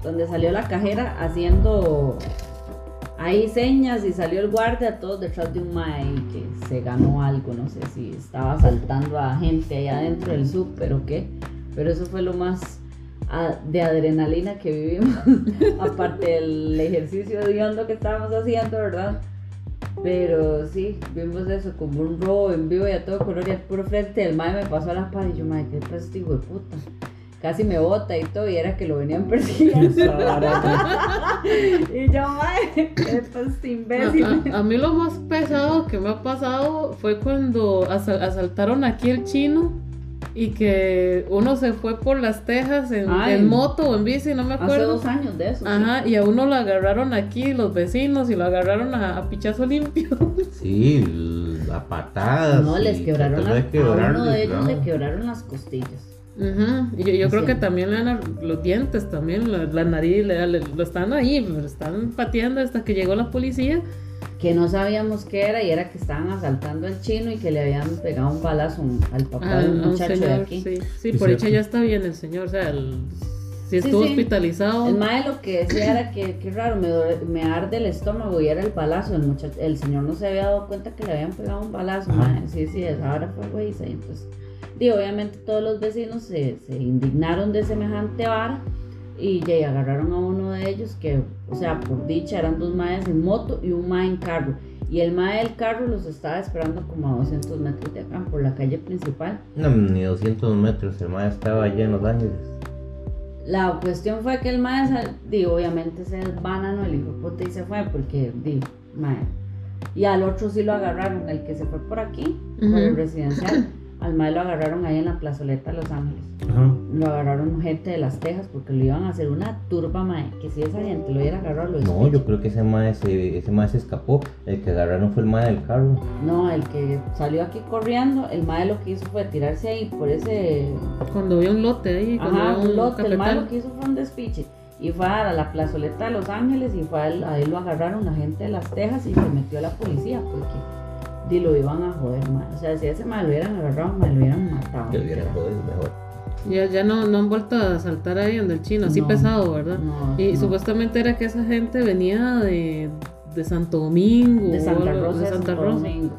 donde salió la cajera haciendo ahí señas y salió el guardia todos detrás de un mae que se ganó algo, no sé si estaba asaltando a gente ahí adentro del súper o qué, pero eso fue lo más ah, de adrenalina que vivimos, aparte del ejercicio de hondo que estábamos haciendo, ¿verdad? Pero sí, vimos eso como un robo en vivo y a todo color y al puro frente. El mae me pasó a la par y yo, mae, ¿qué hijo de puta? Casi me bota y todo, y era que lo venían persiguiendo. y yo, mae, ¿qué pasa este imbécil? A, a- a mí lo más pesado que me ha pasado fue cuando asal- asaltaron aquí el chino y que uno se fue por las tejas en, moto o en bici, no me Hace acuerdo. dos años de eso. sí. Ajá, y a uno lo agarraron aquí los vecinos y lo agarraron a, a pichazo limpio. Sí, a patadas. No, les quebraron trató la- de quebrarles, a uno de ellos le quebraron las costillas. Ujú, Y yo, yo creo que también le dan los dientes, también la, la nariz, le- le- lo están ahí, lo están pateando hasta que llegó la policía. Que no sabíamos qué era y era que estaban asaltando al chino y que le habían pegado un balazo al papá a- de a un un muchacho de señor, aquí. sí, sí, Sí, por cierto. dicha ya está bien el señor, o sea, el- si Sí, estuvo sí. hospitalizado. El mae lo que decía era que, qué raro, me, me arde el estómago y era el balazo. El, muchacho, el señor no se había dado cuenta que le habían pegado un balazo. Ajá. mae. Sí, sí, esa hora fue güey. Y obviamente todos los vecinos se, se indignaron de semejante vara y ya agarraron a uno de ellos que, o sea, por dicha eran dos maes en moto y un mae en carro. Y el mae del carro los estaba esperando como a 200 metros de acá, por la calle principal. No, ni 200 metros, el mae estaba allá en Los Ángeles. La cuestión fue que el mae, digo, obviamente se desbananó el hijo puta y se fue porque, digo, mae. Y al otro sí lo agarraron, el que se fue por aquí, por el residencial. Al mae lo agarraron ahí en la plazoleta de Los Ángeles. Ajá. Lo agarraron gente de las Tejas porque lo iban a hacer una turba, mae. Que si esa gente lo hubiera agarrado, lo No, yo creo que ese mae se, ese mae se escapó. El que agarraron fue el mae del carro. No, el que salió aquí corriendo, el mae lo que hizo fue tirarse ahí por ese Cuando vio un lote ahí, Ajá, un lote. El mae lo que hizo fue un despiche. Y fue a la plazoleta de Los Ángeles y fue a él, a él lo agarraron la gente de las Tejas y se metió a la policía porque di, lo iban a joder, mae. O sea, si a ese mae lo hubieran agarrado, mae, lo hubieran matado. Que hubiera literal. jodido mejor. Ya, ya no, no han vuelto a saltar ahí donde el chino, así No, pesado, ¿verdad? no, y no. supuestamente era que esa gente venía de, de Santo Domingo. De Santa Rosa, de Santa Rosa. Domingo.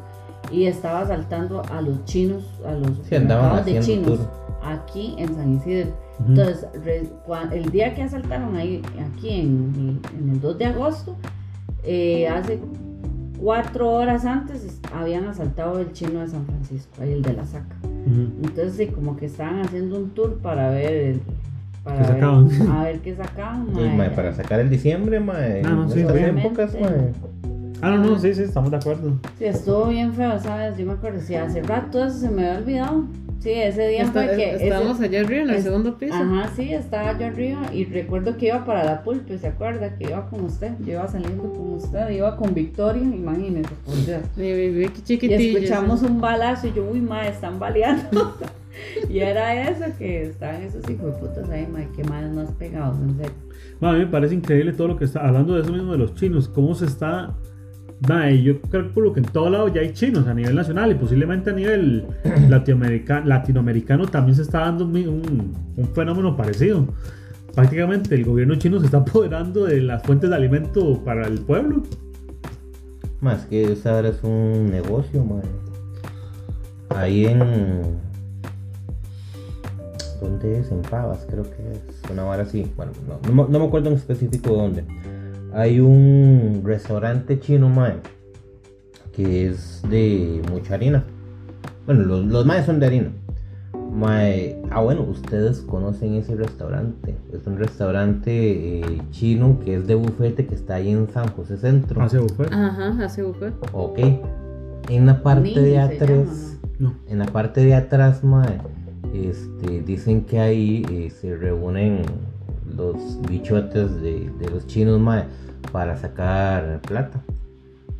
Y estaba asaltando a los chinos, a los Sí, de chinos tour. aquí en San Isidro. Entonces, re- cua- el día que asaltaron ahí, aquí en, en el 2 de agosto, eh, hace cuatro horas antes es- habían asaltado el chino de San Francisco, ahí el de la saca. Entonces, sí, como que estaban haciendo un tour para ver, el- para ¿Qué ver- sacaban? a ver qué sacaban. Mae. para sacar el diciembre, mae. Ah, no, en sí, estas obviamente. épocas, mae. Ah, no, no, sí, sí, estamos de acuerdo. Sí, estuvo bien feo, ¿sabes? Yo me acuerdo, sí, hace rato eso se me había olvidado. Sí, ese día Está- fue que... ese- estábamos allá arriba en el es- segundo piso. Ajá, sí, estaba yo arriba y recuerdo que iba para la pulpe, ¿se acuerda? Que iba con usted, yo iba saliendo con usted, iba con Victoria, imagínese, por Dios. Y, y- y- escuchamos un balazo y yo, uy, ma, están baleando. y era eso, que estaban esos hijos de putas ahí, ma, qué mal nos pegados, en serio. Bueno, a mí me parece increíble todo lo que está hablando de eso mismo de los chinos, cómo se está. Mae, yo calculo que en todo lado ya hay chinos a nivel nacional y posiblemente a nivel latinoamericano, latinoamericano también se está dando un, un- un fenómeno parecido. Prácticamente el gobierno chino se está apoderando de las fuentes de alimento para el pueblo. Más que esa ahora es un negocio, mae. Ahí en. ¿Dónde es? En Pavas, creo que es. Una hora así. Bueno, no, no, me- no me acuerdo en específico dónde. Hay un restaurante chino, mae. Que es de mucha harina. Bueno, los, los maes son de harina. Mae, ah, bueno, ustedes conocen ese restaurante. Es un restaurante eh, chino que es de bufete que está ahí en San José Centro. Hace buffet. Ajá, así fue. Ok. En la parte de atrás. llama, No. En la parte de atrás, mae, este, dicen que ahí eh, se reúnen los bichotes de, de los chinos mae, para sacar plata.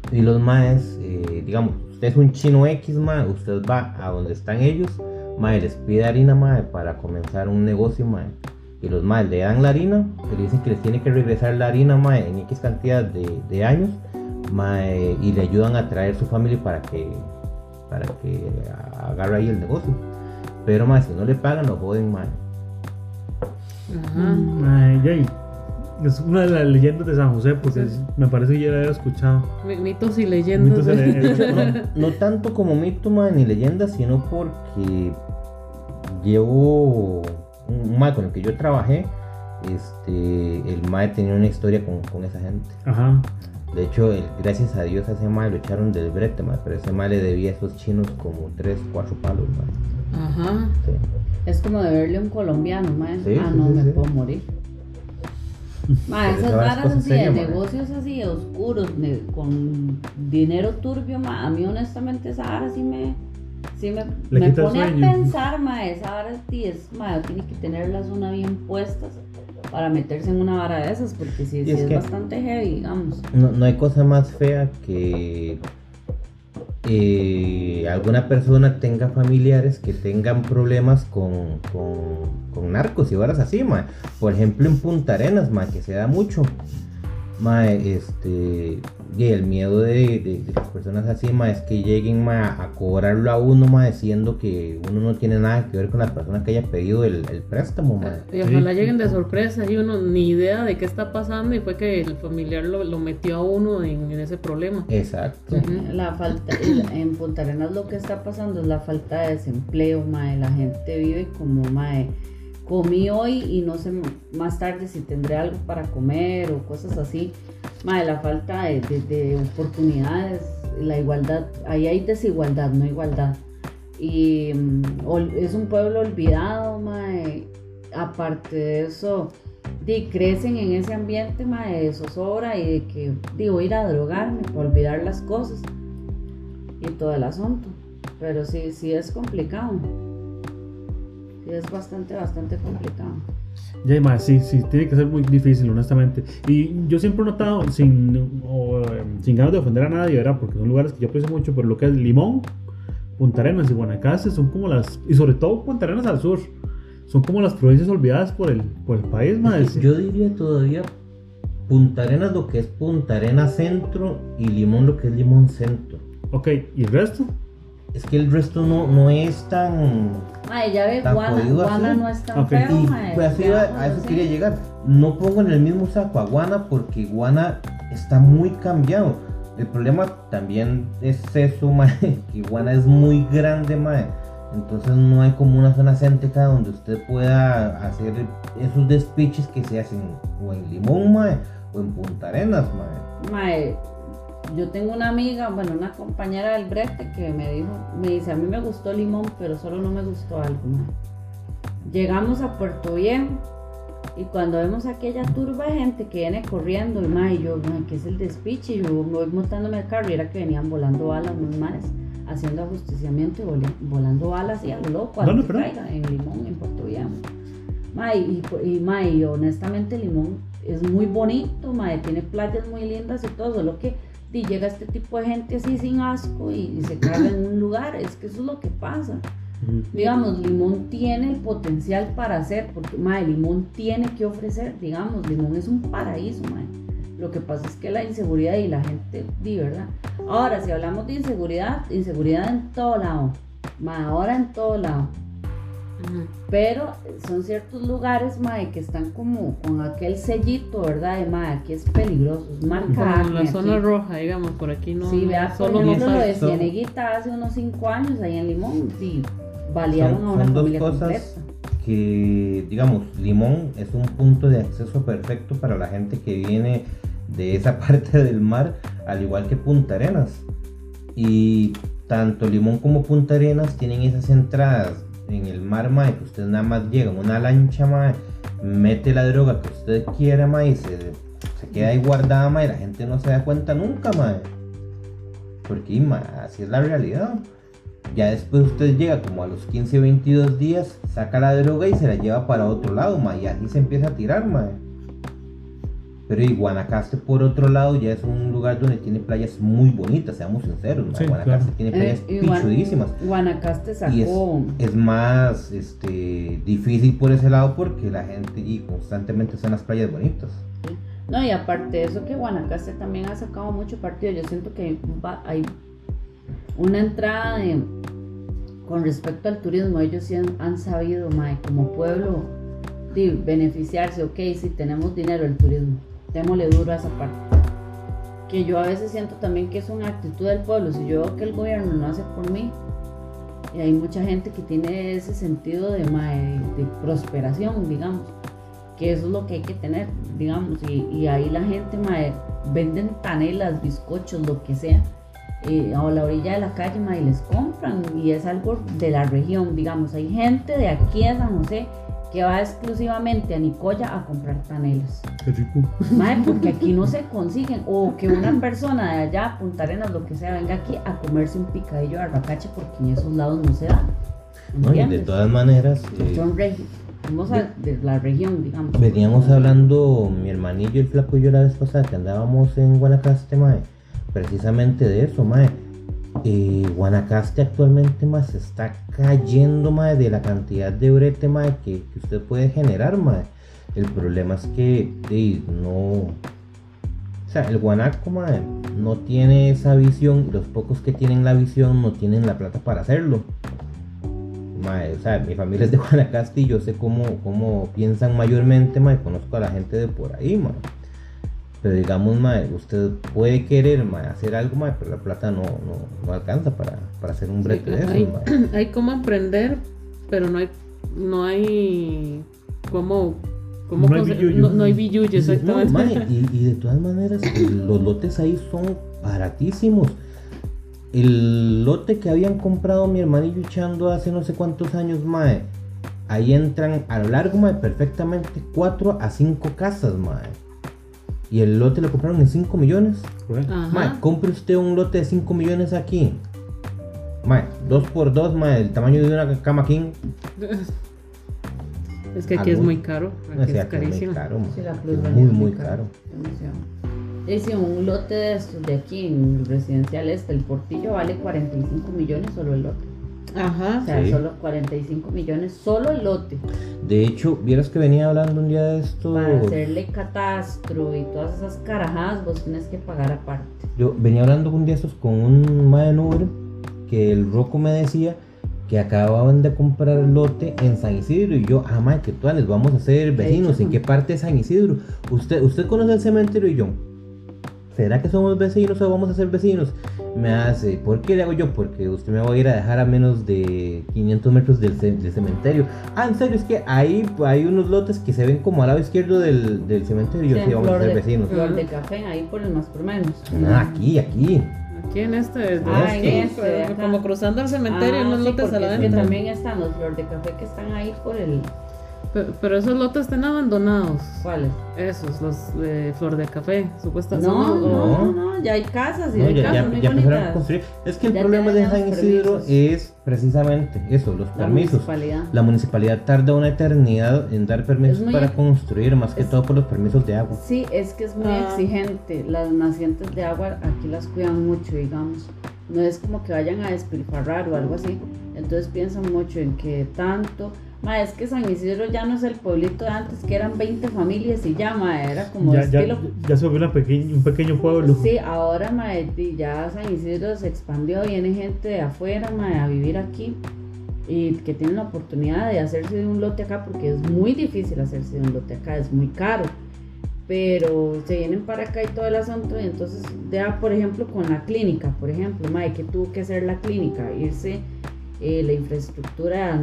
Y los maes, eh, digamos, usted es un chino X, mae, usted va a donde están ellos, mae, les pide harina mae, para comenzar un negocio. Mae. Y los maes le dan la harina, le dicen que les tiene que regresar la harina mae, en X cantidad de, de años mae, y le ayudan a traer su familia para que, para que agarre ahí el negocio. Pero mae, si no le pagan, lo joden. Mae. Ajá. Ay, yay. Es una de las leyendas de San José, porque Sí. me parece que ya la había escuchado. Mi- Mitos y leyendas. Mitos y leyendas. no, no tanto como mito mae, ni leyenda, sino porque llevo un mae con el que yo trabajé. Este, el mae tenía una historia con, con esa gente. Ajá. De hecho, el- gracias a Dios a ese mae lo echaron del brete, mae, pero ese mae le debía a esos chinos como 3, 4 palos. mae. Ajá. Sí. Es como de verle a un colombiano, mae. Sí, ah, sí, no, sí, me sí. puedo morir. Esas varas así de mae. negocios así oscuros, con dinero turbio, a mí honestamente esa vara sí me, sí me, me pone a pensar, mae, esa vara sí es, tiene que tener la zona bien puestas para meterse en una vara de esas, porque sí, es es, que- bastante heavy, digamos. No, no hay cosa más fea que eh, alguna persona tenga familiares que tengan problemas con, con, con narcos y varas así, ma. Por ejemplo, en Punta Arenas, ma, que se da mucho. Ma, este, y el miedo de, de- de las personas así, ma, es que lleguen ma, a cobrarlo a uno, ma, diciendo que uno no tiene nada que ver con la persona que haya pedido el, el préstamo, ma. Y ojalá Sí. lleguen de sorpresa y uno ni idea de qué está pasando y fue que el familiar lo, lo metió a uno en, en ese problema. Exacto. La falta, en Punta Arenas lo que está pasando es la falta de desempleo, mae. La gente vive como, mae, comí hoy y no sé más tarde si tendré algo para comer o cosas así. Mae, la falta de, de- de oportunidades, la igualdad, ahí hay desigualdad, no igualdad. Y mm, es un pueblo olvidado, mae. Aparte de eso, di, crecen en ese ambiente, mae, de zozobra y de que, digo, ir a drogarme para olvidar las cosas y todo el asunto. Pero sí, sí es complicado. Es bastante, bastante complicado. Ya, ma, sí, sí, tiene que ser muy difícil, honestamente. Y yo siempre he notado, sin, o, eh, sin ganas de ofender a nadie, ¿verdad? Porque son lugares que yo aprecio mucho, pero lo que es Limón, Punta Arenas y Guanacaste son como las, y sobre todo Punta Arenas al sur, son como las provincias olvidadas por el, por el país, que Yo diría todavía Punta Arenas lo que es Punta Arenas Centro y Limón lo que es Limón Centro. Ok, ¿y el resto? Es que el resto no, no es tan... Mae, ya ve, Tan Guana, Guana no es tan Ok. feo, Y mae, pues así iba- veamos a eso así. quería llegar. No pongo en el mismo saco a Guana porque Guana está muy cambiado. El problema también es eso, mae, que Guana es muy grande, mae. Entonces no hay como una zona céntrica donde usted pueda hacer esos despiches que se hacen o en Limón, mae, o en Punta Arenas, mae. Mae, yo tengo una amiga, bueno, una compañera del brete que me dijo, me dice, a mí me gustó Limón, pero solo no me gustó algo, mae. Llegamos a Puerto Viejo y cuando vemos aquella turba de gente que viene corriendo, y mae, yo, mae, ¿qué es el despiche? Y yo voy montándome el carro y era que venían volando balas unos maes, haciendo ajusticiamiento y volando balas y a lo loco, a ¿Dónde, lo que caiga, en Limón, en Puerto Viejo. Mae, y, y, y honestamente Limón es muy bonito, mae, tiene playas muy lindas y todo, solo que di, llega este tipo de gente así sin asco y, y se caga en un lugar, es que eso es lo que pasa. Digamos, Limón tiene el potencial para hacer, porque mae, Limón tiene que ofrecer, digamos, Limón es un paraíso, mae. Lo que pasa es que la inseguridad y la gente, di, ¿verdad? Ahora, si hablamos de inseguridad, inseguridad en todo lado, mae, ahora en todo lado. Pero son ciertos lugares, mae, que están como con aquel sellito, ¿verdad? De mae, aquí es peligroso, es marca Como en la zona aquí. roja, digamos, por aquí no. Sí, vea, por solo ejemplo, lo de Cieneguita hace unos 5 años ahí en Limón, sí, balearon Son- a una son dos familia cosas completa. que, digamos, Limón es un punto de acceso perfecto para la gente que viene de esa parte del mar, al igual que Punta Arenas. Y tanto Limón como Punta Arenas tienen esas entradas en el mar, mae, que usted nada más llega en una lancha, mae, mete la droga que usted quiera, mae, y se, se queda ahí guardada, mae, y la gente no se da cuenta nunca, mae. Porque, mae, así es la realidad. Ya después usted llega como a los 15 o 22 días, saca la droga y se la lleva para otro lado, ma, y así se empieza a tirar, ma. Pero y Guanacaste por otro lado ya es un lugar donde tiene playas muy bonitas, seamos sinceros, ma. Sí, Guanacaste claro. tiene playas Eh, pichudísimas. Guanacaste Y es, sacó. es más este, difícil por ese lado porque la gente y constantemente en las playas bonitas. No, y aparte de eso que Guanacaste también ha sacado mucho partido, yo siento que va- hay una entrada de- con respecto al turismo, ellos sí han, han sabido, mae, como pueblo, de beneficiarse, ok, si tenemos dinero el turismo, démosle duro a esa parte. Que yo a veces siento también que es una actitud del pueblo, si yo veo que el gobierno no hace por mí, y hay mucha gente que tiene ese sentido de, de prosperación, digamos que eso es lo que hay que tener, digamos, y, y ahí la gente venden panelas, bizcochos, lo que sea, eh, a la orilla de la calle y les compran y es algo de la región, digamos, hay gente de aquí de San José que va exclusivamente a Nicoya a comprar panelas, Qué rico. mae, porque aquí no se consiguen, o que una persona de allá, Punta Arenas, lo que sea, venga aquí a comerse un picadillo de arracache porque en esos lados no se da. ¿no? Y de todas maneras, eh, Son somos a- de la región, digamos. veníamos hablando mi hermanillo y el flaco y yo la vez pasada que andábamos en Guanacaste, mae, precisamente de eso, mae. Eh, Guanacaste actualmente más se está cayendo mae, de la cantidad de brete que, usted puede generar mae. el problema es que no o sea el guanaco no tiene esa visión los pocos que tienen la visión no tienen la plata para hacerlo o sea, mi familia es de Guanacaste y yo sé cómo, cómo piensan mayormente, mae, conozco a la gente de por ahí, mae. Pero digamos, mae, usted puede querer, mae, hacer algo, mae, pero la plata no, no, no alcanza para, para hacer un brete de hay, mae. hay cómo emprender, pero no hay, no hay cómo, cómo No hay billuyo. no, no hay billuyo, No, exactamente. mae, y, y de todas maneras, los lotes ahí son baratísimos. El lote que habían comprado mi hermanillo y Chando hace no sé cuántos años, mae. Ahí entran a lo largo, mae, perfectamente 4 a 5 casas, mae. Y el lote lo compraron en 5 millones. Mae, compre usted un lote de 5 millones aquí. Mae, 2 por 2 mae, el tamaño de una cama king. Es que aquí es muy caro, No aquí es aquí es muy carísimo. caro, mae. Sí, la Es plusvalía muy, es muy caro. Y si un lote de estos de aquí en el residencial este, el Portillo vale 45 millones solo el lote. Ajá. O sea, Sí. solo 45 millones solo el lote. De hecho, vieras que venía hablando un día de esto. Para hacerle catastro y todas esas carajadas, vos tienes que pagar aparte. Yo venía hablando un día estos con un Uber que el Roco me decía que acababan de comprar el lote en San Isidro y yo, ah mae, que tú les vamos a ser vecinos, ¿en qué parte de San Isidro? Usted, usted conoce el cementerio y yo, ¿será que somos vecinos o vamos a ser vecinos? Me hace, ¿por qué le hago yo? Porque usted me va a ir a dejar a menos de 500 metros del, ce- del cementerio. Ah, en serio, es que ahí hay unos lotes que se ven como al lado izquierdo del, del cementerio yo Sí, sí, vamos a ser de- vecinos. Flor de café, ahí por el más por menos. Ah, aquí, aquí. Aquí en este, Ah, aquí, en este acá. como cruzando el cementerio, Ah, unos sí, lotes a la es que venta. también están los flor de café que están ahí por el. Pero, pero esos lotes están abandonados. ¿Cuáles? Esos, los de flor de café, supuestamente. No, no, no. no, ya hay casas y No, hay ya, casas ya, muy ya empezaron a bonitas. construir. Es que el Ya problema de San Isidro es precisamente eso, los La permisos. municipalidad. La municipalidad tarda una eternidad en dar permisos muy- para construir, más que es- todo por los permisos de agua. Sí, es que es muy Ah. exigente. Las nacientes de agua aquí las cuidan mucho, digamos. No es como que vayan a despilfarrar o algo así. Entonces piensan mucho en que tanto. Ma, es que San Isidro ya no es el pueblito de antes, que eran 20 familias y ya, ma, era como Ya, ya, estilo. ya se volvió una pequeña, un pequeño pueblo. Sí, ahora ma, ya San Isidro se expandió, viene gente de afuera ma, a vivir aquí y que tienen la oportunidad de hacerse de un lote acá porque es muy difícil hacerse de un lote acá, es muy caro. Pero se vienen para acá y todo el asunto y entonces ya por ejemplo con la clínica, por ejemplo, ma, que tuvo que hacer la clínica, irse eh, la infraestructura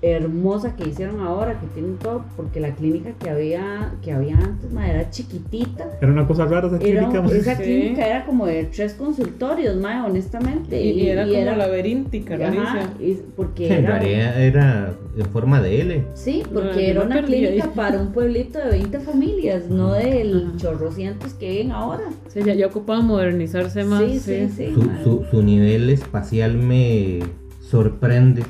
hermosa que hicieron ahora, que tienen todo, porque la clínica que había, que había antes ma, era chiquitita. Era una cosa rara esa Era, clínica. esa Sí. clínica era como de tres consultorios, ma, honestamente. Y, y era como laberíntica, Ajá, porque era, era en forma de L. Sí, No, porque era una perdí clínica ahí. para un pueblito de 20 familias, no del Ajá. chorrocientos que viven ahora. Sí, ya, ya ocupaba modernizarse más. Sí, sí, sí. Su, ma. su, su nivel espacial me sorprende.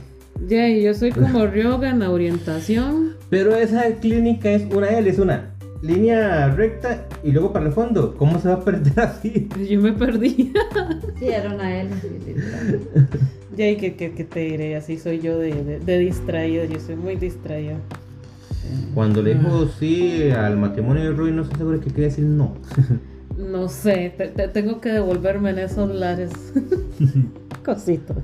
Ya, yo soy como Ryoga en la orientación. Pero esa clínica es una L, es una línea recta y luego para el fondo. ¿Cómo se va a perder así? Yo me perdí. Sí, era una L. sí, sí, claro. ya, y que, que, que te diré, así soy yo de, de, de distraída. Yo soy muy distraída. Cuando le dijo sí al matrimonio de Rui, no estoy seguro que quería decir no. No sé, te- te- tengo que devolverme en esos lares. Cositos.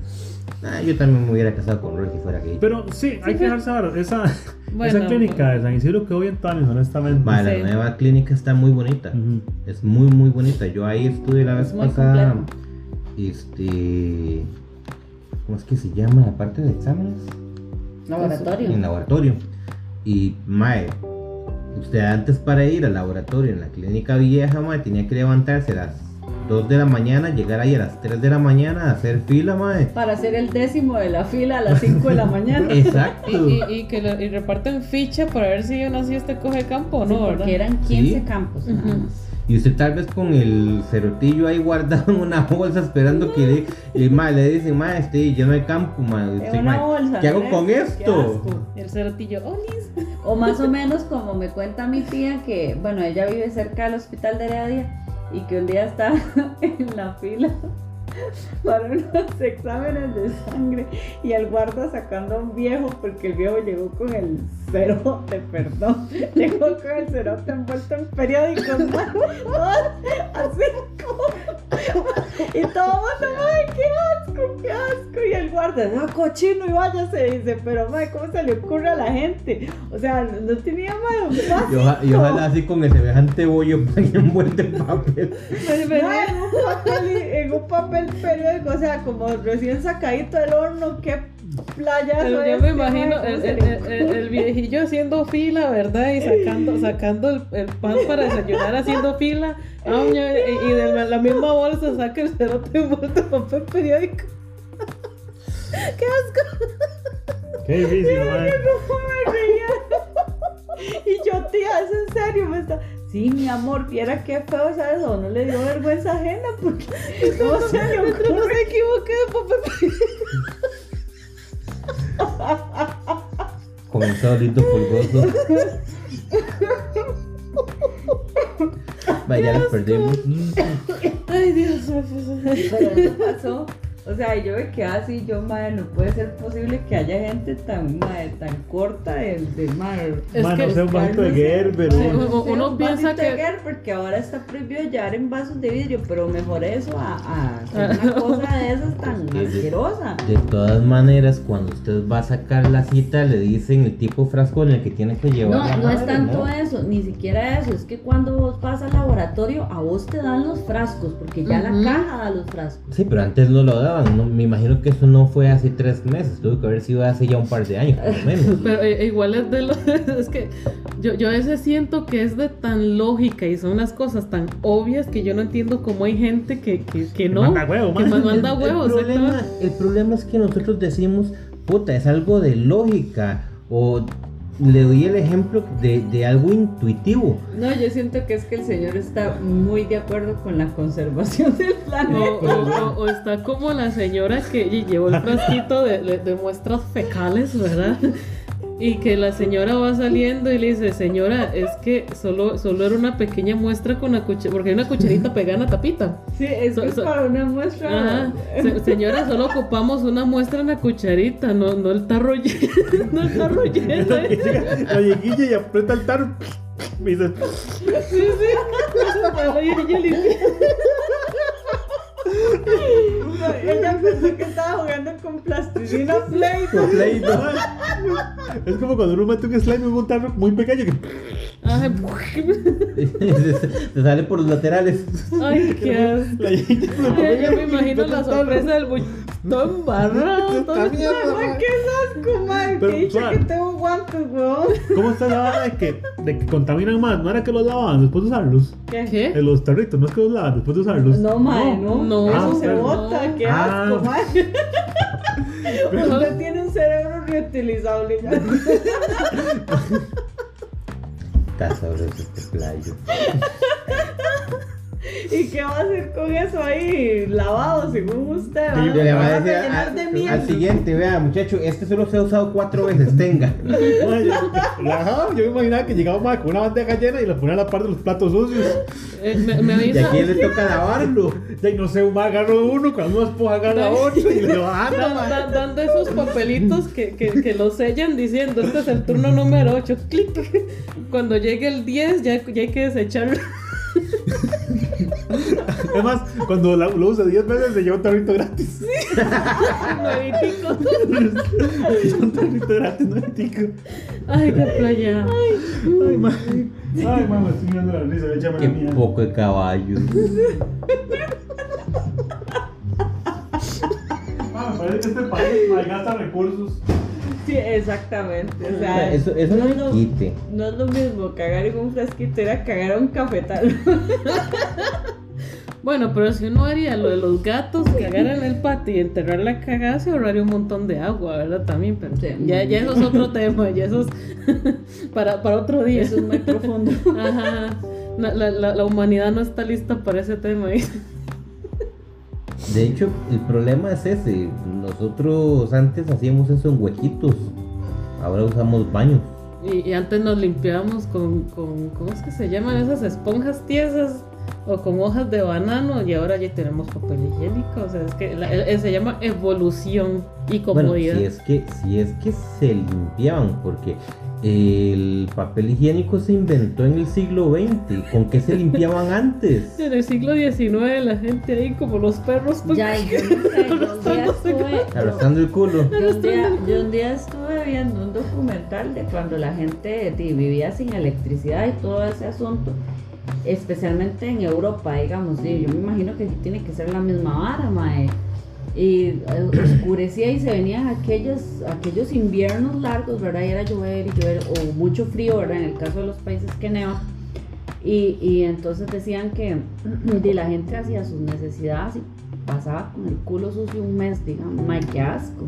Ah, yo también me hubiera casado con Rui si fuera gay. Pero sí, hay que dejarse ver. Esa, Bueno, esa clínica de San Isidro quedó bien tanis, honestamente. Vale, Sí. la nueva clínica está muy bonita. Es muy, muy bonita. Yo ahí estuve la vez Es pasada. Este. ¿Cómo es que se llama la parte de exámenes? Laboratorio. En laboratorio. Y, mae, usted antes para ir al laboratorio en la clínica vieja, mae, tenía que levantarse a las 2 de la mañana, llegar ahí a las 3 de la mañana, a hacer fila, mae. Para hacer el décimo de la fila a las 5 de la mañana. Exacto. Y, y, y que lo- y reparten ficha para ver si uno así este coge campo o Sí, no, ¿verdad? porque eran 15 Sí. campos nada Ujú. más. Y usted tal vez con el cerotillo ahí guardado en una bolsa esperando que le, y, mae, le dicen, mae, este lleno de campo, mae. En Usted, una mae, bolsa. ¿Qué hago con qué esto? el cerotillo, ¡Olis! O más o menos como me cuenta mi tía que, bueno, ella vive cerca del hospital de Heredia y que un día estaba en la fila para unos exámenes de sangre y el guarda sacando a un viejo porque el viejo llegó con el cerote, perdón, llegó con el cerote envuelto en periódicos, todos así como y todo mundo, ¡ay, qué asco, qué asco! Y el guarda, no, cochino y váyase, dice, pero madre, ¿cómo se le ocurre a la gente? O sea, no tenía más Y, oja- y ojalá así con el semejante bollo envuelto en papel. Mae, en un papel, en un papel periódico, o sea, como recién sacadito del horno, qué playa Yo me imagino el, ¿cómo se el- viejillo haciendo fila, ¿verdad? Y sacando, sacando el, el pan para desayunar haciendo fila. Ah, y, y de la, misma bolsa saca el cerote envuelto en papel periódico. ¡Qué asco! Qué difícil. Y yo, tía, es en serio, me está. Sí, mi amor, viera qué feo es eso. No le dio vergüenza ajena porque no no ocurre. se equivoque de papel periódico. Comenzó lindo pulgoso. Vaya, los perdimos. Ay, Dios, me puse- Pero eso pasó. O sea, yo me quedé así, yo, madre, no puede ser posible que haya gente tan, madre, tan corta de, de madre. Es que- no sé, un vasito de Gerber. Uno un piensa vasito de que- Gerber, porque ahora está prohibido llevar en vasos de vidrio, pero mejor eso a, a hacer una cosa de esas tan asquerosa. De todas maneras, cuando usted va a sacar la cita, le dicen el tipo frasco en el que tiene que llevar. No, la no es tanto ¿no? eso, ni siquiera eso, es que cuando vos vas al laboratorio, a vos te dan los frascos, porque ya la caja da los frascos. Sí, pero antes no lo no- me imagino que eso no fue hace tres meses. Tuvo que haber sido hace ya un par de años, por lo menos. Pero eh, igual es de lo. Es que yo, yo a veces siento que es de tan lógica y son unas cosas tan obvias que yo no entiendo cómo hay gente que, que, que no. manda huevo, que más manda El- huevos. El problema, exactamente. el problema es que nosotros decimos, puta, es algo de lógica. O le doy el ejemplo de, de algo intuitivo. No, yo siento que es que el señor está muy de acuerdo con la conservación del planeta. o- o- o está como la señora que llevó el frasquito de, de- de muestras fecales, ¿verdad? Y que la señora va saliendo y le dice, señora, es que solo, solo era una pequeña muestra con la cucharita, porque hay una cucharita pegada en la tapita. Sí, es So- que es so- para una muestra. Ajá. Se- señora, solo ocupamos una muestra en la cucharita, no, no el tarro lleno. No el tarro lleno. La viejilla y aprieta el tarro. Y dice, Sí, sí. Ella pensó que estaba jugando con plastilina play. Con Play-Doh. Es como cuando uno mete un slime en un tarro muy pequeño que Ay, se, se sale por los laterales. ay, qué asco. se yo me imagino la sorpresa del bu- Todo embarrado. todo- Esta mierda, Ay, mae. qué asco. Pero, Que dicha que tengo guantes, weón. ¿Cómo está la vara de que, de que contaminan más? ¿No era que los lavaban después de usarlos? ¿Qué? ¿Qué? En los tarritos, no es que los lavan después de usarlos. No, mae, no. No. Eso Ah, se pero- bota, qué Ah. asco, mae. Usted tiene un cerebro reutilizable ya. Está sabroso este playo. ¿Y qué va a hacer con eso ahí lavado, según usted? Yo le voy ¿Va a a decir a- de al, miel? siguiente, vea, muchacho, este solo se ha usado cuatro veces, tenga. Yo, ajá, yo me imaginaba que llegaba con una bandeja llena y la ponía a la par de los platos sucios. Eh, me, me Y avisa. aquí le toca lavarlo. Ya y no sé, un mae agarro uno, cuando uno esponja agarra otro y le va a Dan- dan- dando esos papelitos que, que, que lo sellan diciendo este es el turno número 8 clic cuando llegue el 10 ya, ya hay que desecharlo Es más, cuando la- lo usa 10 veces se lleva un tarrito gratis. Nuevitico. un tarrito gratis, no es tico. ay qué playa Ay, mae. Ay, mamá, estoy mirando la risa, échame Qué la mía. poco de caballo. Ah, me parece que este país malgasta recursos. Sí, exactamente. O sea, Eso, eso no no, no, quite. no es lo mismo cagar en un frasquito, era cagar en un cafetal. bueno pero si uno haría lo de los gatos cagar en el patio y enterrar la cagada se ahorraría un montón de agua verdad también pero Sí. ya, ya eso es otro tema ya eso es para, para otro día Eso es muy profundo. Ajá. La, la, la, la humanidad no está lista para ese tema De hecho, el problema es ese. Nosotros antes hacíamos eso en huequitos. Ahora usamos baños. Y, y antes nos limpiábamos con, con, ¿cómo es que se llaman esas esponjas tiesas? O con hojas de banano y ahora ya tenemos papel higiénico. O sea, es que la- eh, se llama evolución y Bueno, comodidad. si es que, si es que se limpiaban, porque el papel higiénico se inventó en el siglo XX. ¿Con qué se limpiaban antes? En el siglo XIX la gente ahí como los perros. pues, Ya, y yo no sé, yo un día estuve. Arrastrando el culo. Yo un, día, yo un día estuve viendo un documental de cuando la gente vivía sin electricidad y todo ese asunto, especialmente en Europa, digamos. di, yo me imagino que tiene que ser la misma vara, mae. Y eh, oscurecía y se venían aquellos, aquellos inviernos largos, ¿verdad? Y era llover y llover, o mucho frío, ¿verdad? En el caso de los países que neva. Y, y entonces decían que di, la gente hacía sus necesidades y pasaba con el culo sucio un mes, digamos, mae, qué asco.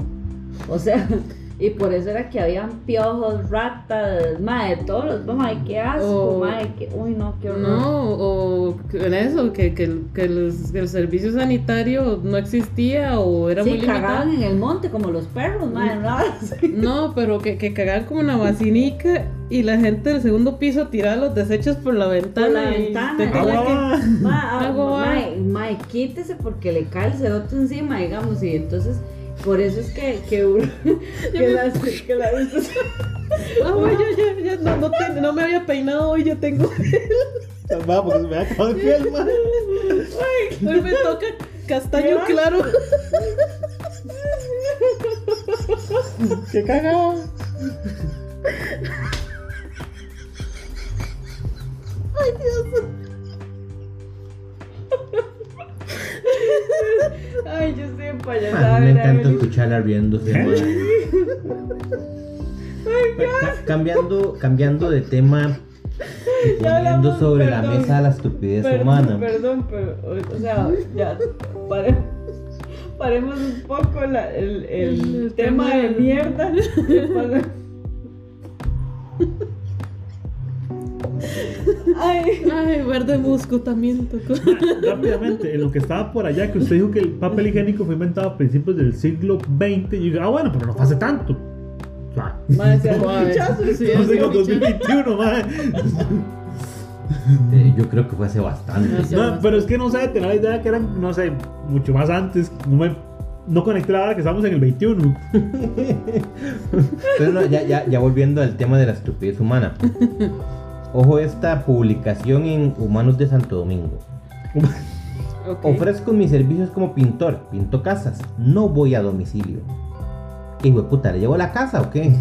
O sea, y por eso era que habían piojos, ratas, mae, todos los, mae, qué asco, mae, qué, uy, no, qué horror. No, o que en eso, que, que, que los- que el servicio sanitario no existía o era muy sí, limitado. cagaban en el monte como los perros, mae, ¿no? No, pero que, que cagaban como una vacinica y la gente del segundo piso tiraba los desechos por la ventana. Por la ventana, que- mae, quítese porque le cae el cerote encima, digamos, y entonces por eso es que, que, uno- que las, que las, Ah, ya, ya, ya, no, no, te- no me había peinado hoy, ya tengo. Va, porque se me ha el piel, mae. Hoy me toca castaño claro. ¡Qué cagado! ay, yo estoy Ah, empayasada. me encanta escucharla riéndose. cambiando, cambiando de tema y poniendo hablamos, sobre la perdón. mesa la estupidez Perdón, humana. perdón, pero, o, sea, ya, pare- paremos un poco la- el, el El tema tema de del- mierda. Ay, Ay, verde musco también tocó. Rápidamente, en lo que estaba por allá, que usted dijo que el papel higiénico fue inventado a principios del siglo XX, y yo digo, ah, bueno, pero no fue hace tanto. O sea, madre. Sí, no un 2021, mae. Eh, yo creo que fue hace bastante. Sí. No, pero es que no sé, tenía la idea que eran, no sé, mucho más antes. No me. No conecté la hora que estamos en el 21. Pero no, ya, ya, ya volviendo al tema de la estupidez humana. Ojo esta publicación en Humanos de Santo Domingo. Ofrezco mis servicios como pintor, pinto casas, no voy a domicilio. ¿Qué hijo de puta, le llevo a la casa o qué?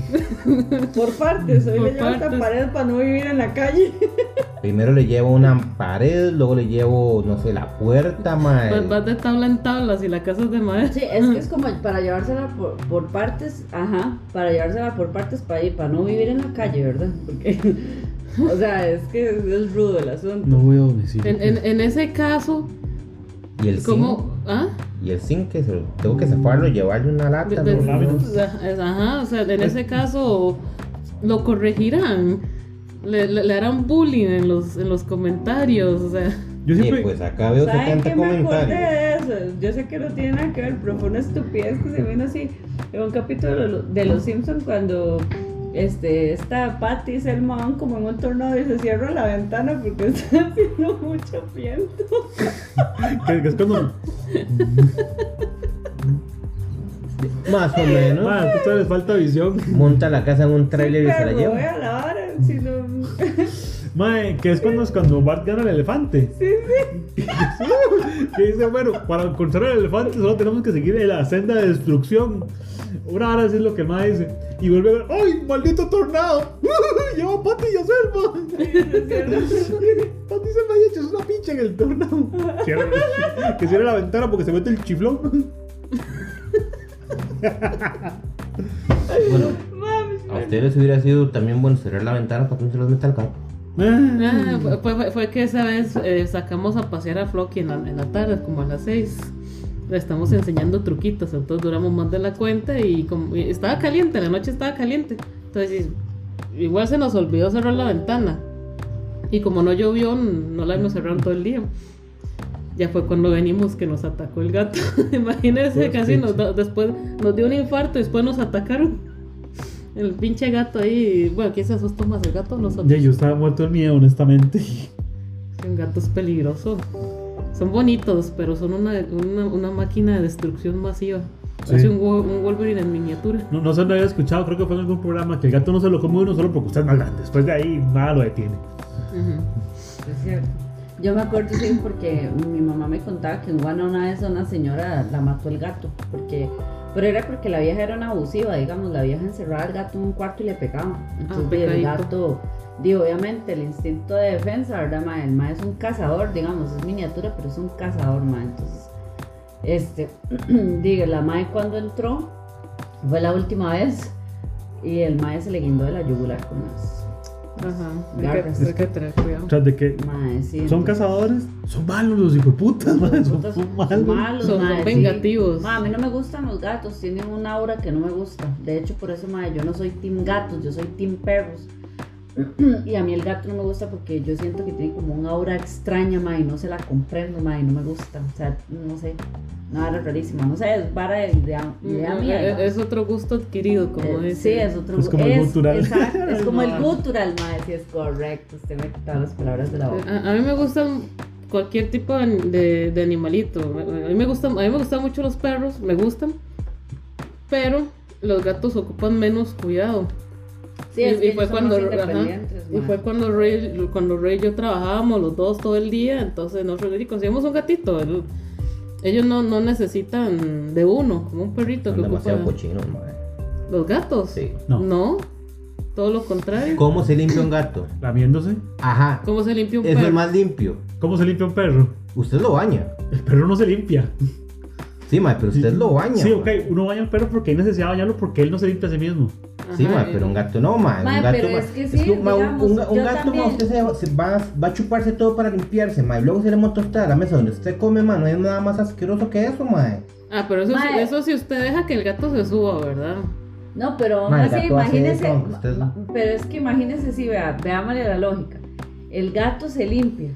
Por partes, hoy Por le llevo esta partes. pared para no vivir en la calle. Primero le llevo una pared, luego le llevo, no sé, la puerta, mae. Vas, vas de tabla en tabla si la casa es de madera. Sí, es que es como para llevársela por, por partes, ajá, para llevársela por partes para ir, para no vivir en la calle, ¿verdad? Porque, o sea, es que es rudo el asunto. No voy a domicilio. En, en, en ese caso, Y el zinc, ¿cómo? ¿Ah? y el zinc que se tengo que zafarlo, llevarle una lata. De- de-. Ajá, o sea, en ese caso lo corregirán. Le, le- le harán bullying en los, en los comentarios, o sea. Yo Sí, siempre. pues acá veo ¿Saben 70 qué me acordé de eso? Yo sé que no tiene nada que ver, pero fue una estupidez que se vino así en un capítulo de lo- de Los Simpsons cuando este, esta Patty Selma van como en un tornado y se cierra la ventana porque está haciendo mucho viento. Que, que es cuando. Más o menos. Ah, a ustedes les falta visión. Monta la casa en un trailer y se la lleva. voy a la hora, si no... Mae, que es cuando, es cuando Bart gana el elefante. Sí, sí. que dice, bueno, para encontrar el elefante solo tenemos que seguir en la senda de destrucción. Una hora así es lo que el mae dice. Y vuelve a ver, ¡ay, maldito tornado! Lleva a Patty y a Selma. Patty y Selma y echas una pincha en el tornado. Cierra- que cierre la ventana porque se mete el chiflón. Bueno, Mames, a ustedes les hubiera sido también bueno cerrar la ventana para que no se los meta el gato. Ah, fue, fue- fue que esa vez eh, sacamos a pasear a Flocky en la, en la tarde, como a las 6. Le estamos enseñando truquitos, entonces duramos más de la cuenta y, como, y estaba caliente, la noche estaba caliente. Entonces, igual se nos olvidó cerrar la ventana. Y como no llovió, no la hemos cerrado todo el día. Ya fue cuando venimos que nos atacó el gato. Imagínense, Pues, casi nos, después nos dio un infarto y después nos atacaron. El pinche gato ahí, bueno, ¿quién se asustó más? ¿El gato o nosotros? Ya, yo estaba muerto de miedo, honestamente. Un gato es peligroso. Son bonitos, pero son una, una, una máquina de destrucción masiva. Sí. Hace un, un Wolverine en miniatura. No, no sé dónde había escuchado, creo que fue en algún programa que el gato no se lo come uno solo porque usted es más grande. Después de ahí, nada lo detiene. Es cierto. Yo me acuerdo, sí, porque mi mamá me contaba que en Guana una vez una señora la mató el gato. Porque, pero era porque la vieja era una abusiva, digamos. La vieja encerraba al gato en un cuarto y le pegaba. Entonces, el gato, digo, obviamente, el instinto de defensa, ¿verdad, ma? El ma es un cazador, digamos, es miniatura, pero es un cazador, ma. Entonces, este, digo, la mae cuando entró, fue la última vez. Y el mae se le guindó de la yugular con las. Ajá. Hay que, hay que tener cuidado. Tras de que Mae, sí, son entonces- cazadores, son malos los hijos de puta, man, son, Putas, son malos. Son- mae, son sí. vengativos. Ma, a mí no me gustan los gatos, tienen un aura que no me gusta. De hecho, por eso, ma, yo no soy team gatos, yo soy team perros. Y a mí el gato no me gusta porque yo siento que tiene como un aura extraña, ma, y no se la comprendo, ma, y no me gusta. O sea, no sé, nada rarísima. No sé, es vara de idea, idea Mm, mía. eh, digamos. Es otro gusto adquirido, como Eh, dice. sí, es otro Es como el gutural. exacto, es como el gutural, ma, sí es correcto. Usted me quita las palabras de la boca. A, a mí me gustan cualquier tipo de, de- de animalito. A mí me gustan, a mí me gustan mucho los perros, me gustan. Pero los gatos ocupan menos cuidado. Sí, y, es que y fue cuando, ajá, y fue cuando Rey, cuando Rey y yo trabajábamos los dos todo el día, entonces nosotros y conseguimos un gatito. el- ellos no, no necesitan de uno, como un perrito Son que demasiado ocupa. cochinos, madre. Los gatos. Sí. No. todo lo contrario. ¿Cómo se limpia un gato? Lamiéndose. Ajá. ¿Cómo se limpia un Es perro? el más limpio. ¿Cómo se limpia un perro? Usted lo baña. El perro no se limpia. Sí, mae, pero usted lo baña. Sí, ok, uno baña al perro porque hay necesidad de bañarlo porque él no se limpia a sí mismo. Sí, mae, pero un gato no, mae. Mae, un gato, pero mae, es que sí, mae, un- digamos, un, un gato, también. usted se, se va, va a chuparse todo para limpiarse, mae. Luego se le monta usted a la mesa donde usted come, mae. No hay nada más asqueroso que eso, mae. Ah, pero eso, sí- Mae. eso si usted deja que el gato se suba, ¿verdad? No, pero aún Ma, así, imagínese. usted- ma- Pero es que imagínese si, vea, veámosle la lógica. El gato se limpia.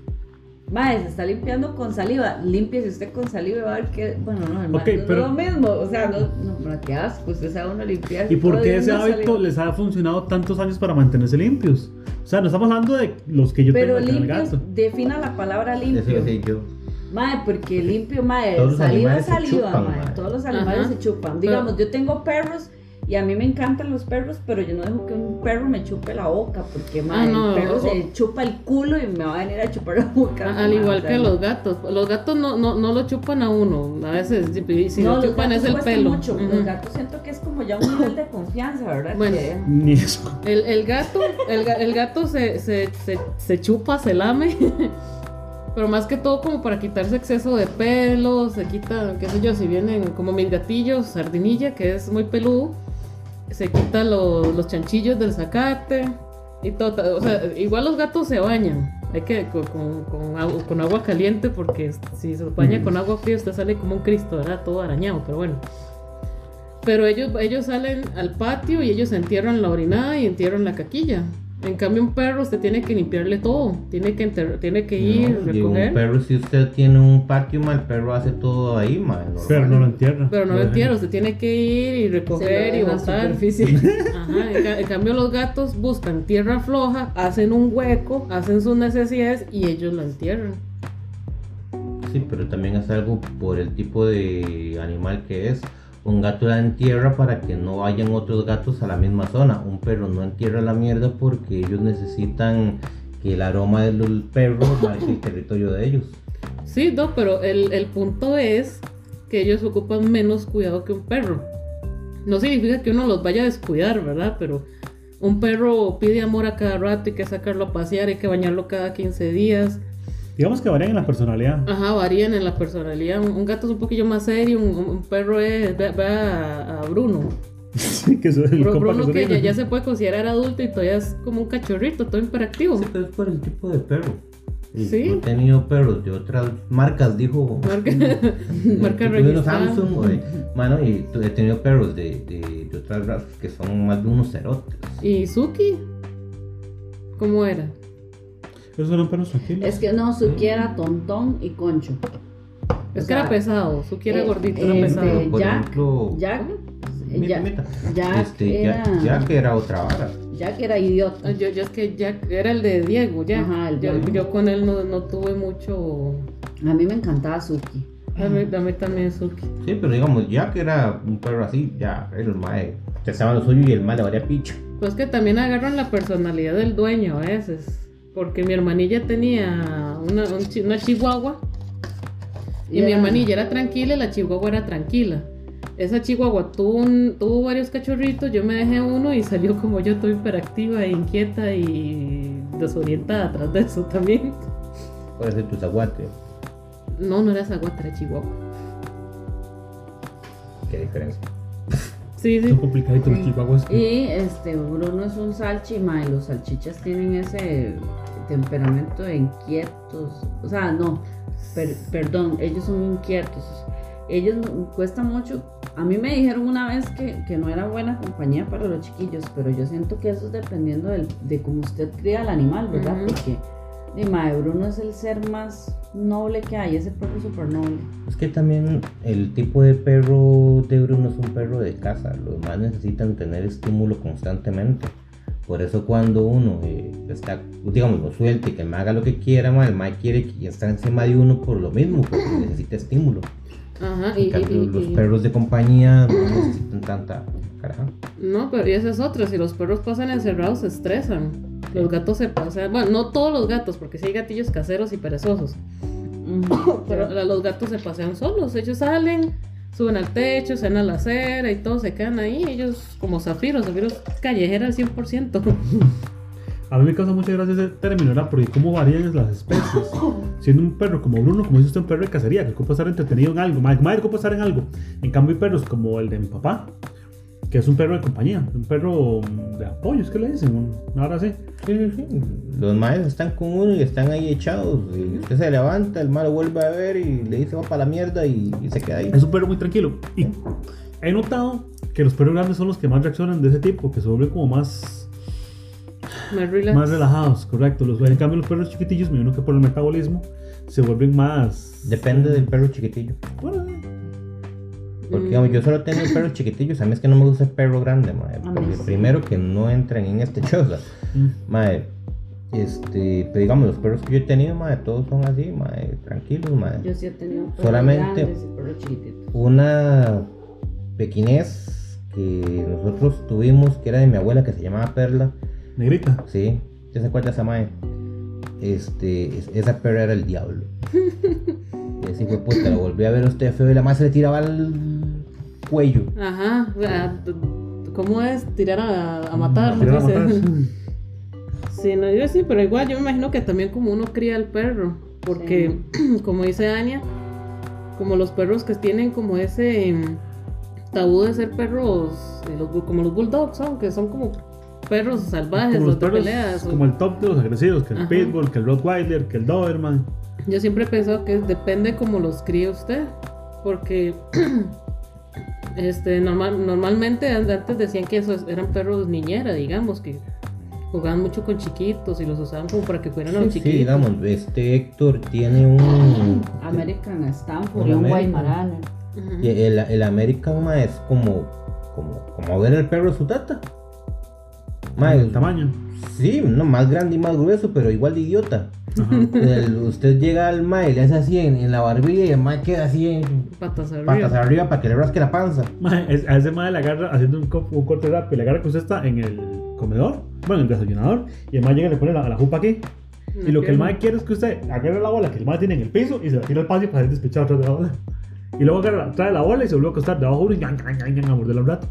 Madre, se está limpiando con saliva. Límpiese usted con saliva y va a ver que. Bueno, no, hermano, no es lo mismo. O sea, no, no, pero qué asco. Usted sabe uno limpiar. ¿Y por qué ese hábito saliva. les ha funcionado tantos años para mantenerse limpios? O sea, no estamos hablando de los que yo Pero tengo en el limpio, gato. defina la palabra Eso limpio. yo. Mae, porque limpio, mae, saliva saliva, chupan, mae. mae. Todos los animales Ajá. se chupan. Digamos, yo tengo perros Y a mí me encantan los perros, pero yo no dejo que un perro me chupe la boca, porque Ah, no, el perro o- se chupa el culo y me va a venir a chupar la boca. A- Al igual que los gatos. Los gatos no, no, no lo chupan a uno. A veces, si no, lo los chupan gatos es el pelo. mucho. Ujú. Los gatos siento que es como ya un nivel de confianza, ¿verdad? Bueno. Que- Ni eso. El, el gato, el, ga- el gato se, se, se, se chupa, se lame. Pero más que todo como para quitarse exceso de pelo, se quita, qué sé yo, si vienen como mis gatillos, sardinilla, que es muy peludo, se quita los, los chanchillos del zacate y todo. O sea, igual los gatos se bañan. Hay que con, con, con agua, con agua caliente porque si se baña con agua fría usted sale como un cristo, ¿verdad? Todo arañado, pero bueno. Pero ellos, ellos salen al patio y ellos entierran la orinada y entierran la caquilla. En cambio, un perro usted tiene que limpiarle todo. Tiene que, enter- tiene que ir, No, recoger. un perro, si usted tiene un patio, ma, el perro hace todo ahí, ma. Pero no lo entierra. Pero no lo entierra, usted tiene que ir y lo recoger y botar. Ajá, en, ca- en cambio los gatos buscan tierra floja, hacen un hueco, hacen sus necesidades y ellos la entierran. Sí, pero también es algo por el tipo de animal que es. Un gato la entierra para que no vayan otros gatos a la misma zona. Un perro no entierra la mierda porque ellos necesitan que el aroma del perro marque el territorio de ellos. Sí, no, pero el, el punto es que ellos ocupan menos cuidado que un perro. No significa que uno los vaya a descuidar, ¿verdad? Pero un perro pide amor a cada rato, hay que sacarlo a pasear, hay que bañarlo cada 15 días. Digamos que varían en la personalidad. Ajá, varían en la personalidad. Un, un gato es un poquillo más serio, un, un perro es. Ve, ve a, a Bruno. Sí, que eso es el Bru- Bruno que ya, ya se puede considerar adulto y todavía es como un cachorrito, todo imperactivo. Sí, pero es por el tipo de perro. Y Sí. He tenido perros de otras marcas, dijo. Marca, marca unos registrada. Samsung, güey. Mano, y he tenido perros de, de, de otras razas que son más de unos cerotes. ¿Y Suki? ¿Cómo era? Esos eran perros tranquilos. Es que no, Suki era tontón y concho. Es O que era pesado, Suki era eh, gordito, era eh, pesado. este, por Jack, ejemplo, Jack, mita, Jack, mita. Jack Este, era, Jack, Jack era otra vara. Jack era idiota. Ah, Yo, yo es que Jack era el de Diego, ya. Ajá, el yo, Diego. yo con él no, no tuve mucho. A mí me encantaba Suki. A mí, a mí también Suki. Sí, pero digamos, Jack era un perro así, ya, el mae. Te estaba lo suyo y el mae le valía picho. Pues que también agarran la personalidad del dueño a veces. Porque mi hermanilla tenía una, una chihuahua. Y mi hermanilla era tranquila y la chihuahua era tranquila. Esa chihuahua tuvo, un- tuvo varios cachorritos, yo me dejé uno y salió como yo, toda hiperactiva, e inquieta y desorientada atrás de eso también. Puede ser tu zaguate. No, no era zaguata, era chihuahua. Qué diferencia. Sí, sí. Son complicaditos los chihuahuas. Y este Bruno es un salchi, ma, y los salchichas tienen ese temperamento de inquietos. O sea, no, per- perdón, ellos son inquietos. Ellos cuesta mucho. A mí me dijeron una vez que, que no era buena compañía para los chiquillos, pero yo siento que eso es dependiendo del- de cómo usted cría al animal, ¿verdad? Porque di, ma, Bruno es el ser más noble que hay, ese perro súper noble. Es que también el tipo de perro de Bruno es un perro de casa. Los más necesitan tener estímulo constantemente. Por eso cuando uno eh, está, digamos, lo suelte y que me haga lo que quiera, ma, el mae quiere que estar encima de uno por lo mismo, porque necesita estímulo. Ajá, En y, cambio, y- los y- perros de compañía no necesitan tanta caraja. No, pero y esa es otra. Si los perros pasan encerrados, se estresan. Los gatos se pasan. Bueno, no todos los gatos, porque sí hay gatillos caseros y perezosos. Pero los gatos se pasean solos. Ellos salen, suben al techo, se van a la acera y todos se quedan ahí. Ellos, como zafiros, zafiros callejera al 100%. A mí me causa mucha gracia ese término, ¿verdad? Porque cómo varían las especies. Siendo un perro como Bruno, como dice usted, un perro de cacería, que ocupa estar entretenido en algo. Madre, madre ocupa estar en algo. En cambio, hay perros como el de mi papá, que es un perro de compañía, un perro de apoyo, es que le dicen, ahora sí. Sí, sí, sí. Los maes están con uno y están ahí echados. Y usted se levanta, el mae lo vuelve a ver y le dice va para la mierda y, y se queda ahí. Es un perro muy tranquilo. Y he notado que los perros grandes son los que más reaccionan de ese tipo, que se vuelven como más, Más relax. más relajados, correcto. Los, en cambio, los perros chiquitillos, me imagino que por el metabolismo, se vuelven más. Depende del perro chiquitillo. Bueno, eh, Porque Mm. digamos, yo solo tengo perros chiquitillos. A mí es que no me gusta el perro grande, mí Porque sí. primero que no entran en este choza. mm. Mae, este, pero digamos, los perros que yo he tenido, mae, todos son así, mae, tranquilos, mae. Yo sí he tenido perros Solamente- grandes y perros chiquititos. Una pequinés que nosotros tuvimos, que era de mi abuela, que se llamaba Perla. Negrita. Sí, ¿ya se acuerda esa mae? Este, es- esa perra era el diablo. y así fue puta, lo volví a ver a usted feo y la más se le tiraba al cuello. Ajá, ¿cómo es? Tirar a, a matar, Tirar a matar. Sí, no, yo sí, pero igual yo me imagino que también como uno cría al perro, porque como dice Ania, como los perros que tienen como ese em, tabú de ser perros, eh, como los bulldogs son, que son como perros salvajes, Como los los de perros, peleas. o- como el top de los agresivos, que el Ajá. Pitbull, que el Rottweiler, que el Doberman. Yo siempre he pensado que depende como los críe usted, porque este normal, normalmente an- antes decían que esos eran perros niñera, digamos, que jugaban mucho con chiquitos y los usaban como para que fueran a los Sí, chiquitos. digamos, este Héctor tiene un... American Stanford Un y un. Ujú. y El, el American ma, es como, como, como ver el perro de su tata. Ma, el tamaño. Sí, no, más grande y más grueso, pero igual de idiota. El- usted llega al ma y le hace así en, en la barbilla y el ma queda así en Patas arriba. patas arriba para que le rasque la panza. Mae, es- a ese madre le agarra haciendo un, co- un corte rápido, le agarra que usted está en el comedor, bueno, en el desayunador, y el mae llega y le pone la, la jupa aquí. Y lo que el mae quiere es que usted agarre la bola que el mae tiene en el piso y se la tira al patio para ser despechado atrás de la bola. Y luego agarra, trae la bola y se vuelve a acostar debajo de uno y ñan, ñan, ñan, a morderla un rato.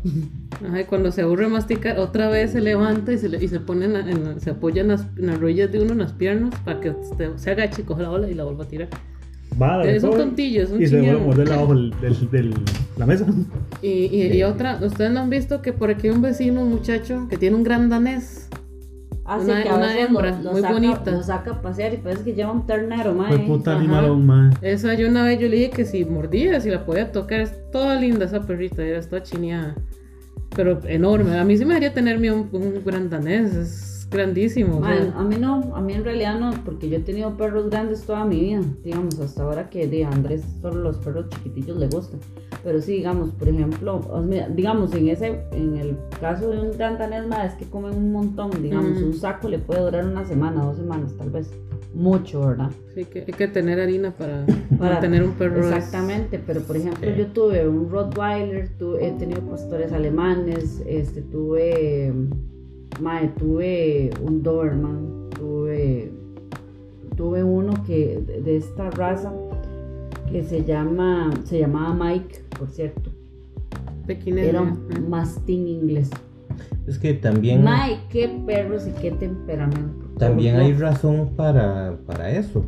Ajá, y cuando se aburre masticar, otra vez se levanta y se, le- y se pone en en se apoya en las, en las rodillas de uno, en las piernas, para que se, se agache y coja la bola y la vuelva a tirar. Va, la Es un tontillo, es un Y se vuelve a morderla abajo del- la mesa. Y, y, y otra, ustedes no han visto que por aquí hay un vecino, un muchacho, que tiene un gran danés. Así Una- que a una hembra, lo, lo muy saca, bonita. lo saca a pasear y parece que lleva un ternero, Fue mae. puta ajá. animalón, mae. Esa yo una vez yo le dije que si mordía, si la podía tocar, es toda linda esa perrita, era toda chineada. Pero enorme. A mí sí me haría tenerme un, un gran danés, es grandísimo. Mae, a mí no, a mí en realidad no, porque yo he tenido perros grandes toda mi vida, digamos, hasta ahora que de Andrés solo los perros chiquitillos le gustan. Pero sí, digamos, por ejemplo, digamos, en ese, en el caso de un gran danés, es que comen un montón, digamos, Ujú. un saco le puede durar una semana, dos semanas, tal vez. Mucho, ¿verdad? Sí, que hay que tener harina para, Para- tener un perro. es- Exactamente, pero por ejemplo Sí. yo tuve un Rottweiler, tu- he tenido pastores alemanes, este, tuve, mae, tuve un Doberman, tuve, tuve uno que de, esta raza que se llama, se llamaba Mike, por cierto, pequinés, era un mastín inglés. Es que también, Mae, qué perros y qué temperamento. también hay razón para, para eso.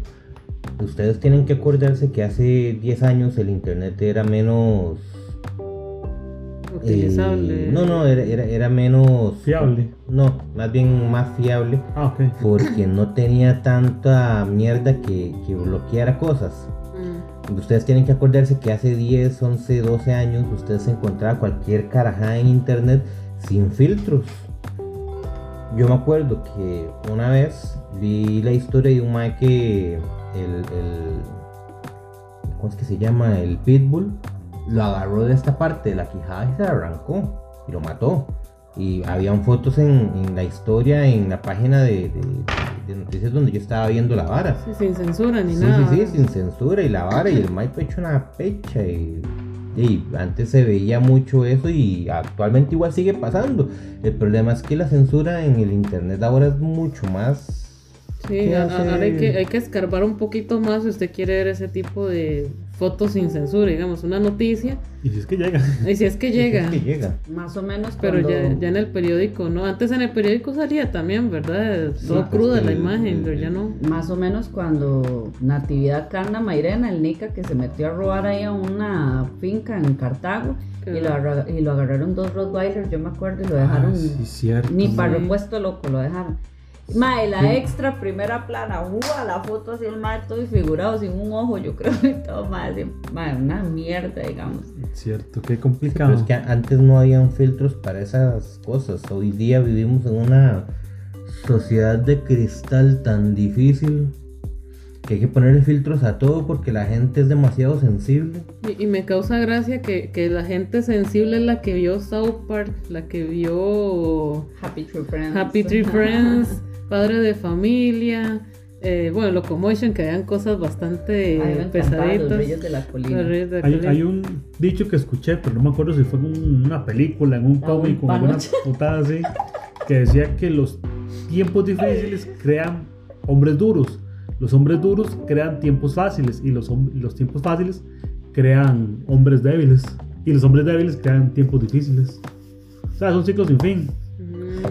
Ustedes tienen que acordarse que hace 10 años el internet era menos... utilizable. eh, no, no, era, era, era menos... Fiable. No, más bien más fiable. Ah, ok. Porque no tenía tanta mierda que, que bloqueara cosas. Mm. Ustedes tienen que acordarse que hace 10, 11, 12 años ustedes encontraban cualquier carajada en internet sin filtros. Yo me acuerdo que una vez vi la historia de un mae que el, el ¿cómo es que se llama? El pitbull lo agarró de esta parte de la quijada y se la arrancó y lo mató. Y habían fotos en, en la historia, en la página de, de- de noticias donde yo estaba viendo la vara. Sí, sin censura ni Sí, nada. sí, sí, ¿verdad? sin censura y la vara y el Mike hecho una pecha y, y antes se veía mucho eso y actualmente igual sigue pasando. El problema es que la censura en el internet ahora es mucho más... Sí, ahora hay que, hay que escarbar un poquito más si usted quiere ver ese tipo de fotos sin censura, digamos, una noticia. Y si es que llega. Y si es que llega. Es que llega. Más o menos Pero cuando- ya, ya en el periódico, ¿no? Antes en el periódico salía también, ¿verdad? Todo pues cruda la el- imagen, el- pero ya no. Más o menos cuando Natividad Canda Mairena, el Nica, que se metió a robar ahí a una finca en Cartago y lo, agarra- y lo agarraron dos Rottweilers, yo me acuerdo, y lo dejaron Ah, sí, cierto. ni para Sí. repuesto loco, lo dejaron. Mae, la extra primera plana, ¡ua! la foto así el mae todo figurado sin un ojo, yo creo y todo, mae, así, mae, una mierda, digamos. Cierto, qué Pero complicado. es que antes no habían filtros para esas cosas. Hoy día vivimos en una sociedad de cristal tan difícil que hay que ponerle filtros a todo porque la gente es demasiado sensible. Y, y me causa gracia que, que la gente sensible es la que vio South Park, la que vio Happy Tree Friends. Happy Tree Friends, Padre de Familia, eh, bueno, Locomotion, que vean cosas bastante A mí me encantaban los pesaditas. Reyes de la Colina. Los de la Hay, Colina. hay un dicho que escuché, pero no me acuerdo si fue en un- una película, en un Ah, cómic, o alguna putada así, que decía que los tiempos difíciles crean hombres duros. Los hombres duros crean tiempos fáciles y los, los tiempos fáciles crean hombres débiles. Y los hombres débiles crean tiempos difíciles. O sea, es un ciclo sin fin.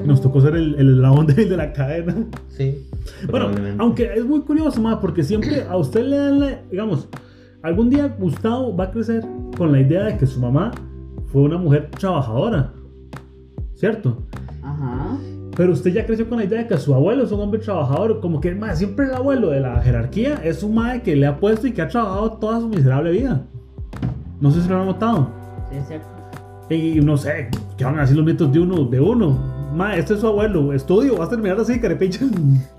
Nos tocó ser el, el eslabón débil de la cadena. Sí. Bueno, aunque es muy curioso, más porque siempre a usted le dan la, digamos, algún día Gustavo va a crecer con la idea de que su mamá fue una mujer trabajadora, ¿cierto? Ajá. Pero usted ya creció con la idea de que su abuelo es un hombre trabajador, como que más siempre el abuelo de la jerarquía es un madre que le ha puesto y que ha trabajado toda su miserable vida. No sé si lo han notado. Sí, es cierto. Y no sé, ¿qué van a decir los nietos de uno? De uno. Ma, este es su abuelo, estudio, vas a terminar así, carepicha.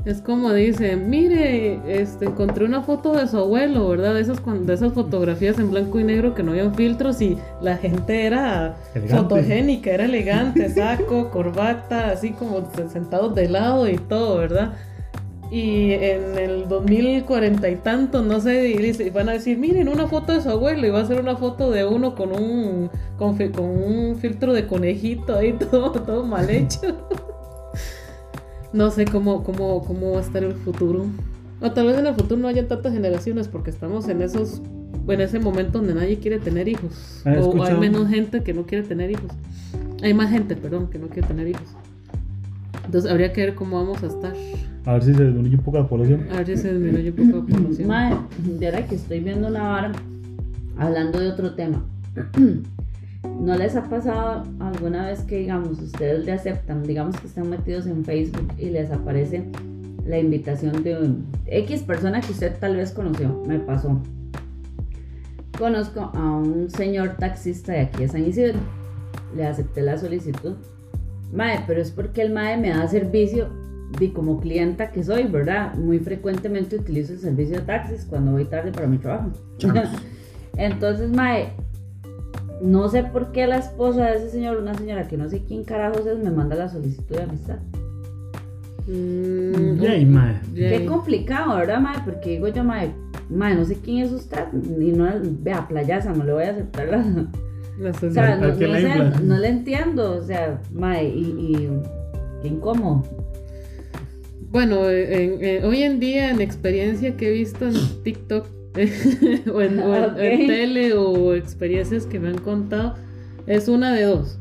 Es como dice, mire, este, encontré una foto de su abuelo, ¿verdad? De esas, de esas fotografías en blanco y negro que no habían filtros y la gente era Elegante. fotogénica, era elegante, saco, corbata, así como sentados de lado y todo, ¿verdad? Y en el 2040 y tanto, no sé, y van a decir, miren, una foto de su abuelo y va a ser una foto de uno con un, con, con un filtro de conejito ahí, todo, todo mal hecho. No sé cómo, cómo, cómo va a estar el futuro. O tal vez en el futuro no haya tantas generaciones porque estamos en esos en ese momento donde nadie quiere tener hijos. Ah, o hay menos gente que no quiere tener hijos. Hay más gente, perdón, que no quiere tener hijos. Entonces habría que ver cómo vamos a estar. A ver si se disminuye un poco la población. A ver si se disminuye un poco la población. Mae, de ahora que estoy viendo una vara, hablando de otro tema. ¿No les ha pasado alguna vez que, digamos, ustedes le aceptan, digamos que están metidos en Facebook y les aparece la invitación de un X persona que usted tal vez conoció? Me pasó. Conozco a un señor taxista de aquí de San Isidro. Le acepté la solicitud. Mae, pero es porque el Mae me da servicio y como clienta que soy, ¿verdad? Muy frecuentemente utilizo el servicio de taxis cuando voy tarde para mi trabajo. Entonces, Mae, no sé por qué la esposa de ese señor, una señora que no sé quién carajos es, me manda la solicitud de amistad. Mm, Yay, mae. yay. Qué complicado, ¿verdad, Mae? Porque digo yo, Mae, Mae, no sé quién es usted. Y no, vea, playaza, no le voy a aceptar la. La O sea, ¿A no, no la sé, no le entiendo. O sea, Mae, y, y qué incómodo. Bueno, en- en- hoy en día en experiencia que he visto en TikTok o, en, o tele o experiencias que me han contado, es una de dos.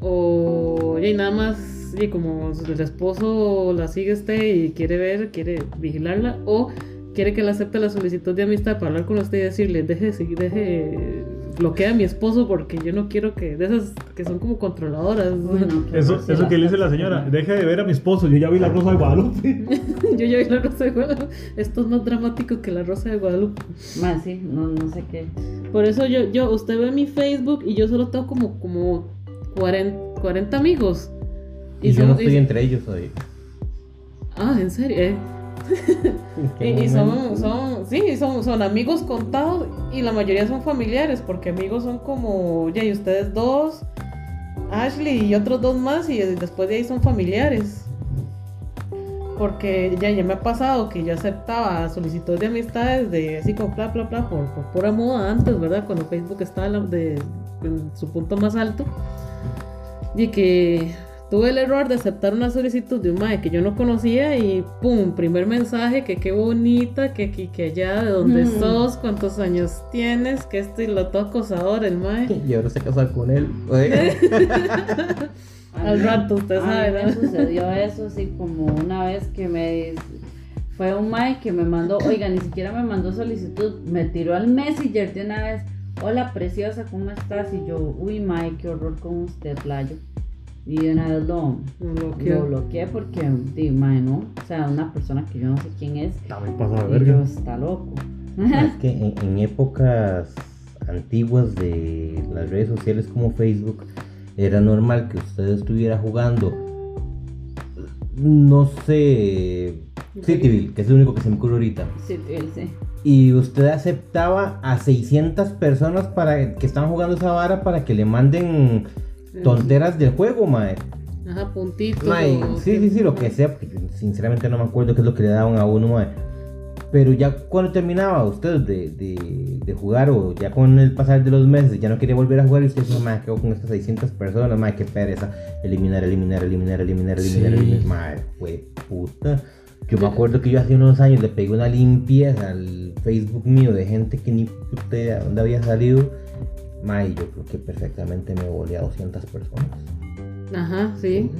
O y nada más, y como el esposo la sigue usted y quiere ver, quiere vigilarla, o quiere que le acepte la solicitud de amistad para hablar con usted y decirle, deje, seguir- deje, bloquea a mi esposo porque yo no quiero que, de esas que son como controladoras. Bueno, Eso, eso que le dice la señora, deje de ver a mi esposo, yo ya vi la rosa de Guadalupe. Yo ya vi la Rosa de Guadalupe. Esto es más dramático que la Rosa de Guadalupe. Mae, sí, no, no sé qué. Por eso yo, yo, usted ve mi Facebook y yo solo tengo como, como 40, 40 amigos. Y, yo son- no estoy y- entre ellos hoy. Ah, en serio, eh. Y, y son, son, sí, son, son amigos contados y la mayoría son familiares, porque amigos son como, ya, y ustedes dos, Ashley y otros dos más, y después de ahí son familiares. Porque ya, ya me ha pasado que yo aceptaba solicitudes de amistades de así como bla, bla, bla, por, por pura moda antes, ¿verdad? Cuando Facebook estaba de, en su punto más alto. Y que tuve el error de aceptar una solicitud de un mae que yo no conocía y pum, primer mensaje, que qué bonita, que aquí, que allá, de dónde Mm. sos, cuántos años tienes, que esto y lo todo acosador, el mae. Y ahora se casa con él. Oye, A Al rato, usted a mí sabe, me ¿no? sucedió eso, así como una vez que me. Fue un Mike que me mandó, oiga, ni siquiera me mandó solicitud, me tiró al Messenger de una vez. Hola, preciosa, ¿cómo estás? Y yo, uy, Mike, qué horror con usted, playo. Y de una vez lo, Lo lo bloqueó. bloqueé porque, di, mae, no. O sea, una persona que yo no sé quién es. También pasa yo, verga. está loco. es que en, en épocas antiguas de las redes sociales como Facebook, era normal que usted estuviera jugando, no sé, Cityville, que es lo único que se me ocurre ahorita. Él sí. Y usted aceptaba a 600 personas para que estaban jugando esa vara para que le manden tonteras del juego, mae. Ajá, puntitos. Mae, sí, sí, sí, lo que sea, porque sinceramente no me acuerdo qué es lo que le daban a uno, mae. Pero ya cuando terminaba usted de, de, de jugar o ya con el pasar de los meses ya no quería volver a jugar y usted mae, ¿qué hago con estas 600 personas? Mae, qué pereza. Eliminar, eliminar, eliminar, eliminar, eliminar, Sí. eliminar. Mae, fue puta. Yo me acuerdo que yo hace unos años le pegué una limpieza al Facebook mío de gente que ni puta idea de dónde había salido. Mae, yo creo que perfectamente me volé a 200 personas. Ajá, sí.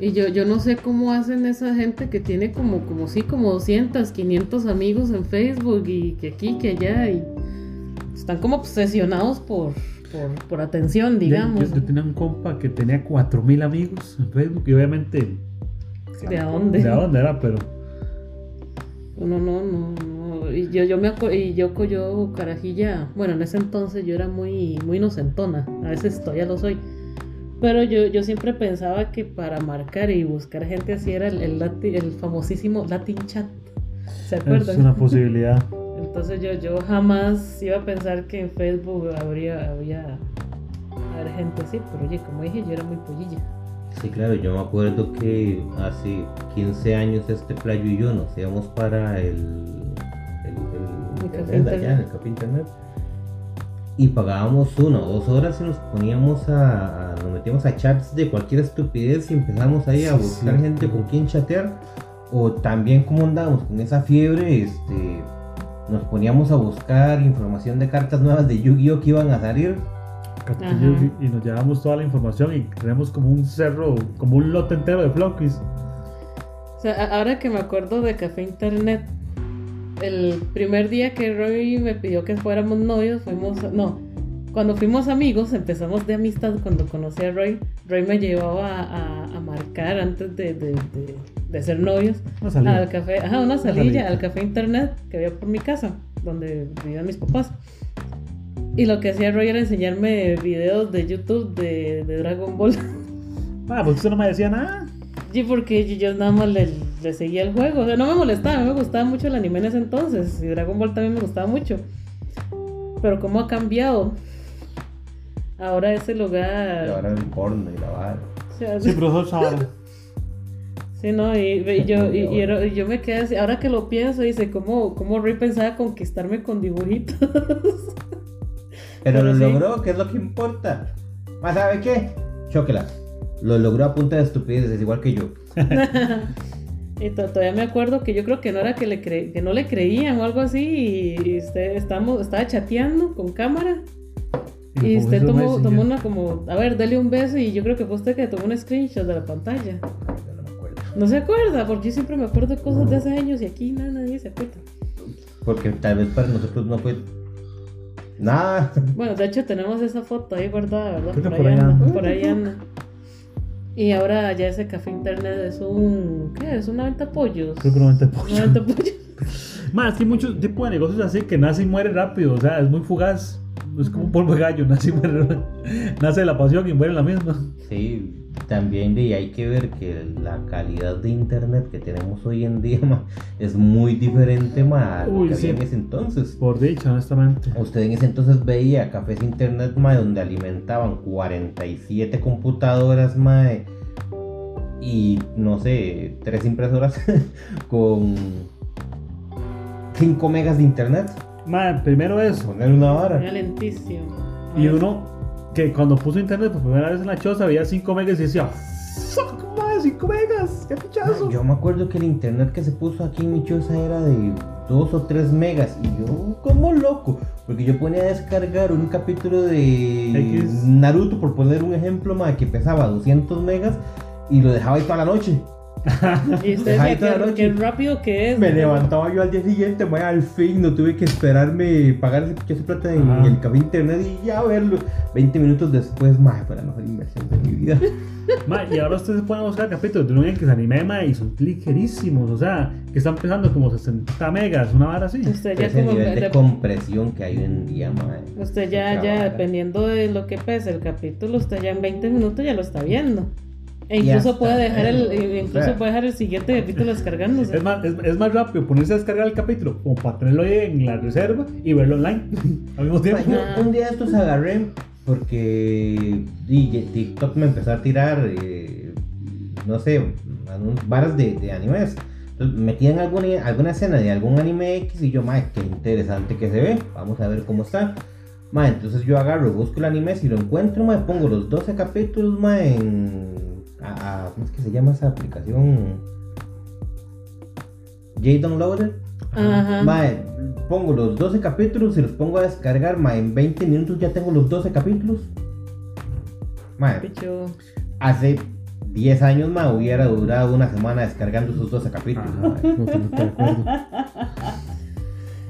Y yo, yo no sé cómo hacen esa gente que tiene como, como sí, como 200, 500 amigos en Facebook y que aquí, que allá. Y están como obsesionados por, por, por atención, digamos. Yo, yo tenía un compa que tenía 4000 amigos en Facebook y obviamente. ¿De dónde? ¿De dónde era? Pero. No, no, no, no. Y yo, yo me y yo, co- yo, carajilla, bueno, en ese entonces yo era muy, muy inocentona, a veces todavía lo soy. Pero yo, yo siempre pensaba que para marcar y buscar gente así era el, el, lati- el famosísimo Latin Chat. ¿Se Es acuerdan? una posibilidad. Entonces yo, yo jamás iba a pensar que en Facebook habría, había haber gente así, pero oye, como dije, yo era muy pollilla. Sí, claro, yo me acuerdo que hace 15 años este playo y yo nos íbamos para el, internet allá, internet. en el café internet. Y pagábamos una o dos horas y nos poníamos a, a- nos metíamos a chats de cualquier estupidez y empezamos ahí a buscar gente con quien chatear. O también como andábamos con esa fiebre, este, nos poníamos a buscar información de cartas nuevas de Yu-Gi-Oh que iban a salir. Y, y nos llevamos toda la información y tenemos como un cerro, como un lote entero de flunkies. O sea, a- ahora que me acuerdo de Café Internet, el primer día que Roy me pidió que fuéramos novios, fuimos, no, cuando fuimos amigos, empezamos de amistad cuando conocí a Roy, Roy me llevaba a, a- a marcar antes de, de- de- de ser novios al café, ajá, una salilla, al café Internet que había por mi casa, donde vivían mis papás. Y lo que hacía Roy era enseñarme videos de YouTube de, de Dragon Ball. Ah, pues usted no me decía nada. Sí, porque yo, yo nada más le, le seguía el juego. O sea, no me molestaba, a mí me gustaba mucho el anime en ese entonces. Y Dragon Ball también me gustaba mucho. Pero cómo ha cambiado. Ahora ese lugar. Y ahora el porno y la vara. o sea, Sí, pero eso sí, no, y, y yo, y, y era- y yo me quedé así. Ahora que lo pienso, dice, ¿cómo, cómo Rey pensaba conquistarme con dibujitos? Pero, Pero lo sí. logró, que es lo que importa. ¿Más sabe qué? Chóquela. Lo logró a punta de estupideces, igual que yo. Y to- todavía me acuerdo que yo creo que no era que, le cre- que no le creían o algo así. Y, y usted estamos, estaba chateando con cámara. Y lo usted tomó, tomó una como, a ver, dale un beso y yo creo que fue usted que tomó un screenshot de la pantalla. Yo no me acuerdo. No se acuerda, porque yo siempre me acuerdo de cosas de hace años y aquí nada, nadie se acuerda. Porque tal vez para nosotros no fue nada. Bueno, de hecho tenemos esa foto ahí guardada, ¿verdad? Por por ahí anda. por ahí anda. Y ahora ya ese café internet es un, ¿qué? Es una venta pollos. Creo que no me pollo. Una venta pollos. Más, hay muchos tipos de negocios así que nace y muere rápido, o sea, es muy fugaz. Es como un polvo de gallo, nace y muere. Nace de la pasión y muere la misma. Sí, también de, hay que ver que la calidad de internet que tenemos hoy en día ma, es muy diferente ma, a lo Uy, que sí. había en ese entonces. Por dicha, honestamente. Usted en ese entonces veía cafés internet ma, donde alimentaban 47 computadoras ma, y no sé, tres impresoras con 5 megas de internet. Primero eso. Poner una Era hora. lentísimo. Y uno que cuando puso internet por primera vez en la choza veía 5 megas y decía, ¡Fuck, más 5 megas! ¡Qué pichazo! Yo me acuerdo que el internet que se puso aquí en mi choza era de 2 o 3 megas y yo como loco, porque yo ponía a descargar un capítulo de X. Naruto, por poner un ejemplo, ma, que pesaba 200 megas y lo dejaba ahí toda la noche. Y usted Deja ahí decía toda la que, noche. que rápido que es. Me ¿no? levantaba yo al día siguiente, ma, al fin, no tuve que esperarme pagar ese ese plata en Ajá. el café internet y ya verlo. 20 minutos después, ma, fue la mejor inversión de mi vida. Ma, y ahora ustedes pueden buscar capítulos de un que se anime ma, y son ligerísimos, o sea, que están pesando como 60 megas, una vara así. Usted ya Ese como nivel de de- compresión que hay hoy en día, ma. Usted ya, ya, vara. dependiendo de lo que pese el capítulo, usted ya en 20 minutos ya lo está viendo. E incluso puede dejar el, verlo, e incluso o sea. puede dejar el siguiente capítulo descargándose. Es más, es, es más rápido ponerse a descargar el capítulo como para tenerlo ahí en la reserva y verlo online al mismo tiempo. Ma, yo un día de estos agarré porque TikTok me empezó a tirar, eh, no sé, varas de, de animes. Entonces, Metían alguna, alguna escena de algún anime X y yo, madre, qué interesante que se ve, vamos a ver cómo está. Madre, entonces yo agarro, busco el anime, si lo encuentro, madre, pongo los 12 capítulos, madre, en... a- a- ¿Cómo es que se llama esa aplicación? J-Downloader. Ajá. Mae, pongo los 12 capítulos y los pongo a descargar, mae, en 20 minutos ya tengo los 12 capítulos. Mae, Pichu. hace 10 años, mae, hubiera durado una semana descargando esos 12 capítulos. Ajá. acuerdo.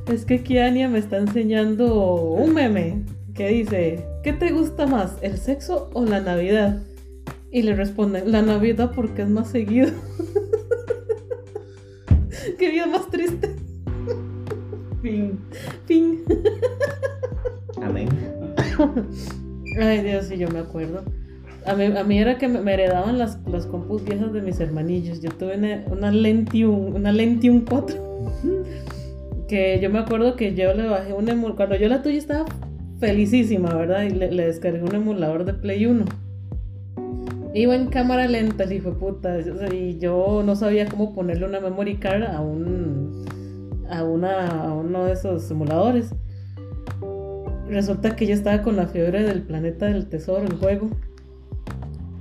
Es que Kiania me está enseñando un meme que dice, ¿qué te gusta más, el sexo o la Navidad? Y le responden, la Navidad porque es más seguido. Qué vida más triste. Fin. Fin. Amén. Ay, Dios, sí, yo me acuerdo. A mí, a mí era que me, me heredaban las, las compus viejas de mis hermanillos. Yo tuve una, una Lentium, una Lentium 4. Que yo me acuerdo que yo le bajé un emulador. Cuando yo la tuya estaba felicísima, ¿verdad? Y le, le descargué un emulador de Play 1. Iba en cámara lenta, hijo de puta. Y yo no sabía cómo ponerle una memory card a un. a, una, a uno de esos emuladores. Resulta que yo estaba con la fiebre del planeta del tesoro, el juego.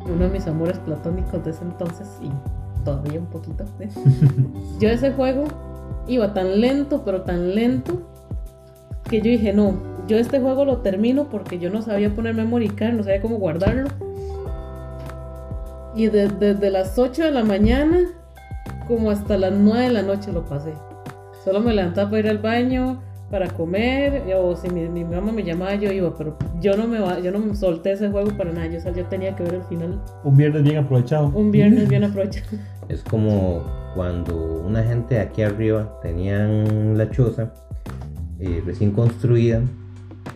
Uno de mis amores platónicos de ese entonces y todavía un poquito. ¿eh? yo ese juego iba tan lento, pero tan lento, que yo dije, no, yo este juego lo termino porque yo no sabía poner memory card, no sabía cómo guardarlo. Y de- desde las 8 de la mañana como hasta las 9 de la noche lo pasé. Solo me levantaba para ir al baño, para comer, o si mi, mi mamá me llamaba yo iba, pero yo no me yo no me solté ese juego para nada, yo, o sea, yo tenía que ver el final Un viernes bien aprovechado. un viernes bien aprovechado. Es como cuando una gente aquí arriba tenían la choza eh, recién construida.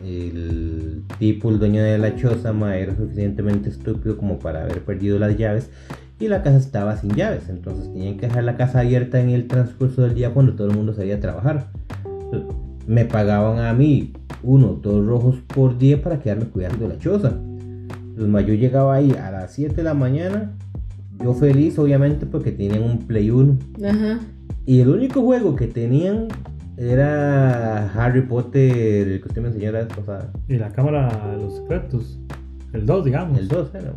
El tipo, el dueño de la choza, ma, era suficientemente estúpido como para haber perdido las llaves y la casa estaba sin llaves. Entonces tenían que dejar la casa abierta en el transcurso del día cuando todo el mundo salía a trabajar. Me pagaban a mí uno, dos rojos por día para quedarme cuidando la choza. Entonces, ma, yo llegaba ahí a las 7 de la mañana yo feliz, obviamente, porque tenían un Play 1. Ajá. Y el único juego que tenían era Harry Potter, el que usted me enseñó la vez pasada. Y la cámara de los secretos. El 2, digamos. El 2, era.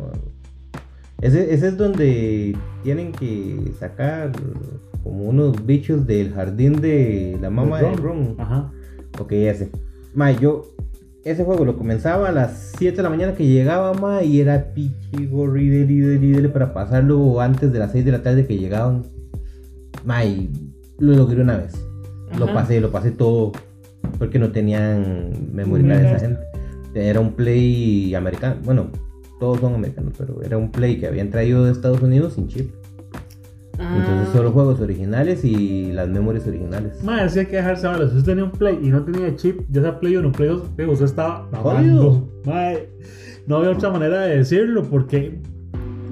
Ese, ese es donde tienen que sacar como unos bichos del jardín de la mamá de Ron. Ajá. Ok, ese. Ma, yo ese juego lo comenzaba a las 7 de la mañana que llegaba, ma, y era pichi, gorri, deli, deli, deli, para pasarlo antes de las 6 de la tarde que llegaban. Ma, y lo logré una vez. Lo Ajá. pasé, lo pasé todo. Porque no tenían memory card Memory esa gente. Era un play americano. Bueno, todos son americanos, pero era un play que habían traído de Estados Unidos sin chip. Entonces Ah. solo juegos originales y las memories originales. Madre, sí hay que dejarse hablar. Si usted tenía un Play y no tenía chip, ya sea Play 1 Play 2, Play, usted estaba Jodido. Madre, no había otra manera de decirlo porque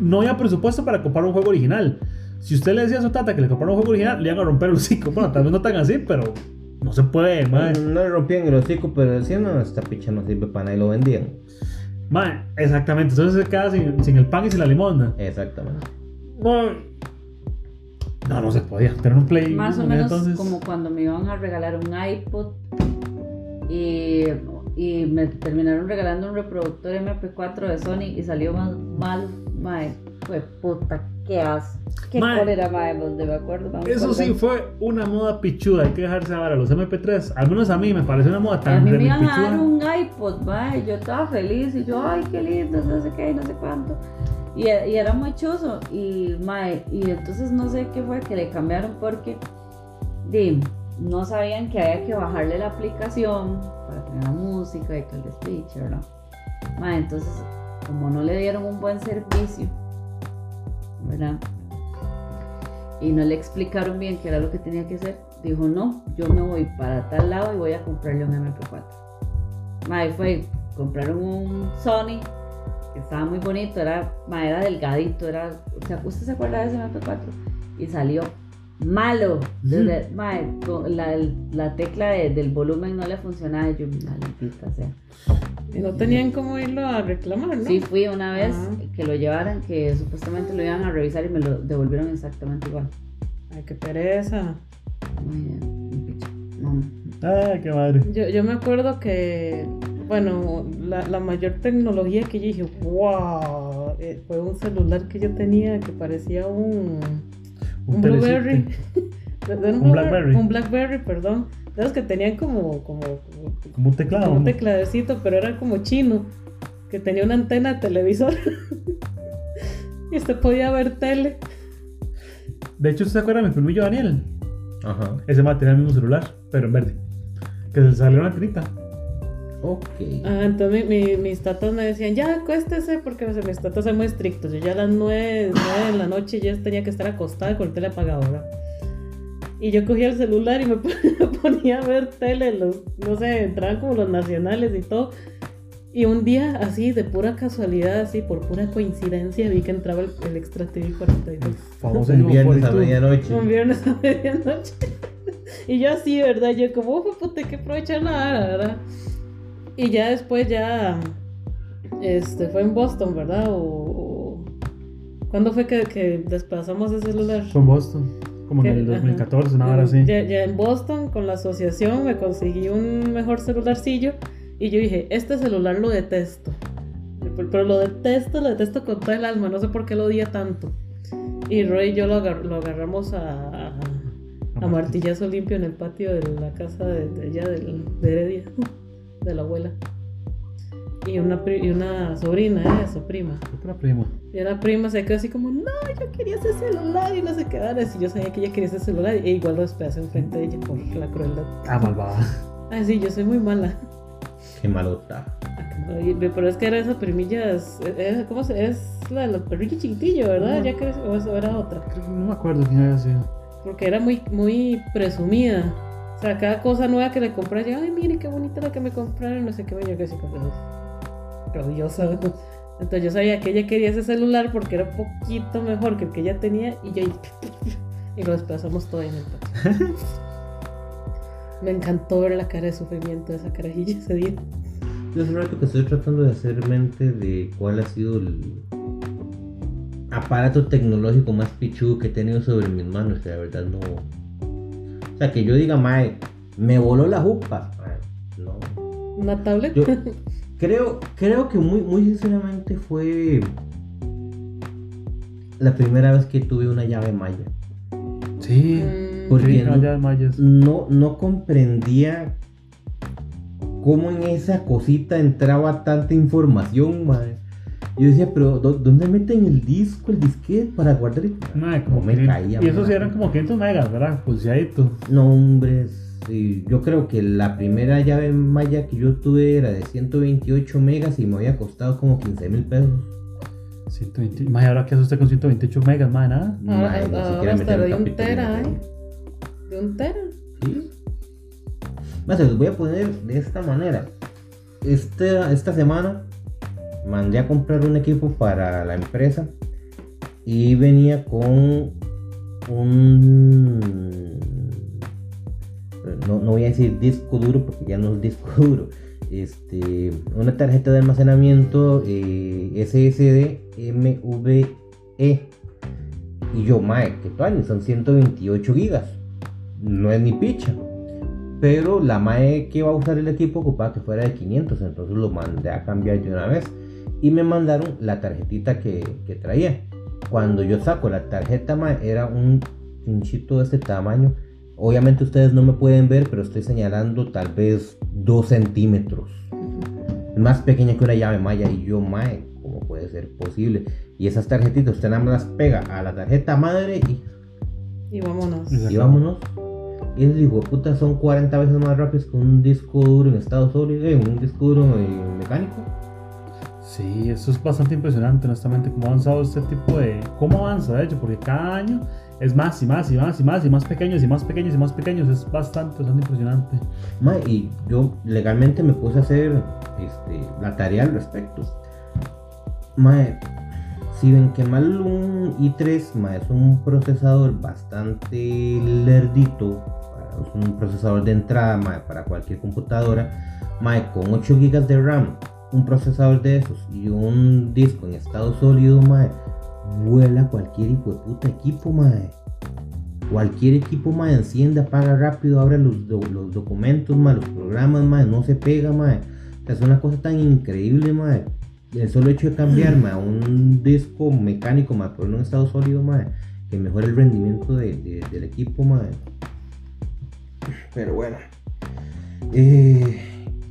no había presupuesto para comprar un juego original. Si usted le decía a su tata que le comprara un juego original, le iban a romper el hocico. Bueno, tal vez no tan así, pero no se puede, madre. No le rompían el hocico, pero decían, no, esta picha no sirve para nada y lo vendían. Madre, exactamente. Entonces se queda sin, sin el pan y sin la limosna. Exactamente. Madre. No, no se podía. Tener un Play Más o en menos entonces. como cuando me iban a regalar un iPod y, y me terminaron regalando un reproductor MP4 de Sony y salió mal. Mae, fue puta, qué asco. Qué Mae. cólera, mae, donde me acuerdo. me Eso acuerdo. sí fue una moda pichuda, hay que dejarse ahora los MP3. Al menos a mí me pareció una moda A tan mí me iban a dar un iPod, mae, yo estaba feliz y yo, ay, qué lindo, no sé qué, no sé cuánto. Y, y era muy chuzo y, mae, y entonces no sé qué fue que le cambiaron porque di, no sabían que había que bajarle la aplicación para tener la música y todo el speech, ¿verdad? Mae, entonces, como no le dieron un buen servicio, ¿verdad? Y no le explicaron bien qué era lo que tenía que hacer, dijo, no, yo me voy para tal lado y voy a comprarle un MP4. Mae, fue, compraron un Sony, que estaba muy bonito, era, mae, era delgadito, era, o sea, ¿usted se acuerda de ese MP4? Y salió Malo. Mae, con la, la tecla de- del volumen no le funcionaba. y Yo, maldita sea. Y no tenían cómo irlo a reclamar, ¿no? Sí, fui una vez Ah. que lo llevaran, que supuestamente lo iban a revisar y me lo devolvieron exactamente igual. Ay, qué pereza. No, no. Ay, qué madre. Yo, yo me acuerdo que, bueno, la, la mayor tecnología que yo dije, wow, eh, fue un celular que yo tenía que parecía un, un, Blueberry. De Un Blackberry. Un Blackberry, perdón. De los que tenían como, como, como, Como un teclado. como un tecladecito, pero era como chino, que tenía una antena de televisor. y usted podía ver tele. De hecho, ¿usted se acuerda de mi primillo Daniel? Ajá. Ese ma tenía el mismo celular, pero en verde. Que se le salió una tirita. Ok. Ah, entonces mi- mi- mis tatas me decían, ya acuéstese, porque o sea, mis tatas son muy estrictos. Yo ya a las 9, de la noche ya tenía que estar acostada con el tele apagado, ¿verdad? Y yo cogía el celular y me ponía a ver tele, los, no sé, entraban como los nacionales y todo. Y un día, así, de pura casualidad, así, por pura coincidencia, vi que entraba el, el Extra TV 42. Famoso Un viernes a medianoche. Un viernes a medianoche. y yo así, ¿verdad? Yo como, "Uf, puta, hay que aprovechar la hora, ¿verdad? Y ya después ya, este, fue en Boston, ¿verdad? O, o- ¿Cuándo fue que, que desplazamos ese celular? Fue en Boston. Como en Que- el ajá. 2014, una hora así. Ya, ya en Boston, con la asociación, me conseguí un mejor celularcillo. Y yo dije, este celular lo detesto. Pero, lo detesto, lo detesto con todo el alma. No sé por qué lo odia tanto. Y Roy y yo lo, agar- lo agarramos a, a- a martillazo limpio en el patio de la casa de, de ella, del- de Heredia, de la abuela. Y una, pri- y una sobrina, ¿eh? su prima. Otra prima. Y la prima se quedó así como, no, yo quería ese celular y no sé qué dar. Y yo sabía que ella quería ese celular e igual lo despedacé enfrente de ella por la crueldad. Ah, malvada. Ah, sí, yo soy muy mala. Qué malota. Pero es que era esa primilla, es, es- ¿cómo se es? La de los perritos chiquitillos, ¿verdad? Ujú. Ya que o eso era otra. Creo que no me acuerdo quién había sido. Porque era muy, muy presumida. O sea, cada cosa nueva que le compré, yo, ay, mire qué bonita la que me compraron, no sé qué, yo que sí, como, rabiosa. Entonces yo sabía que ella quería ese celular porque era un poquito mejor que el que ella tenía y yo y lo desplazamos todo en el patio. Me encantó ver la cara de sufrimiento de esa carajilla ese día. Yo hace rato que estoy tratando de hacer mente de cuál ha sido el aparato tecnológico más pichudo que he tenido sobre mis manos, que la verdad no. O sea, que yo diga, mae, me voló la jupa. No. Una tablet. Yo creo, creo que muy, muy sinceramente fue la primera vez que tuve una llave maya. Sí. Mm, Porque sí, no- no, ya mayas. No, no comprendía cómo en esa cosita entraba tanta información, mae. Yo decía, pero ¿dó- ¿dónde meten el disco, el disquete para guardar? Como No me que- caía, y eso sí mae. eran como 500 megas, ¿verdad? Pulseadito. No, hombre, sí, yo creo que la primera llave maya que yo tuve era de 128 megas y me había costado como 15 mil pesos. 120. Mae, ahora qué hace usted con 128 megas, mae, nada. Ni ahora hasta de el un tera. ¿eh? De un tera. ¿Sí? Más, se los voy a poner de esta manera. Esta, esta semana mandé a comprar un equipo para la empresa y venía con un... No, no voy a decir disco duro porque ya no es disco duro. Este, una tarjeta de almacenamiento eh, SSD MVE. Y yo, mae, que tal? Son 128 gigas. No es ni picha. Pero la mae que va a usar el equipo ocupaba que fuera de 500, entonces lo mandé a cambiar de una vez. Y me mandaron la tarjetita que, que traía. Cuando yo saco la tarjeta, mae, era un pinchito de este tamaño. Obviamente ustedes no me pueden ver, pero estoy señalando tal vez 2 centímetros. Más pequeña que una llave maya. Y yo, mae, ¿cómo puede ser posible? Y esas tarjetitas usted nada más las pega a la tarjeta madre y Y vámonos. Y vámonos. Y esos hijo de puta son 40 veces más rápidos que un disco duro en estado sólido, un disco duro mecánico. Sí, eso es bastante impresionante, honestamente, cómo ha avanzado este tipo de... ¿Cómo avanza, de hecho? Porque cada año es más y más y más y más y más pequeños y más pequeños y más pequeños. Es bastante, bastante impresionante. Ma, y yo legalmente me puse a hacer este, la tarea al respecto. Mae, si ven que mal un i3 ma, es un procesador bastante lerdito, es un procesador de entrada ma, para cualquier computadora, ma, con 8 GB de RAM, un procesador de esos y un disco en estado sólido, ma, vuela cualquier hijo de puta equipo, mae. Cualquier equipo, mae, enciende, apaga rápido, abre los, los documentos, mae, los programas, mae, no se pega, mae. Es una cosa tan increíble, mae. El solo hecho de cambiar, mae, un disco mecánico, mae, por un estado sólido, mae, que mejora el rendimiento de- del equipo, mae. Pero bueno. Eh,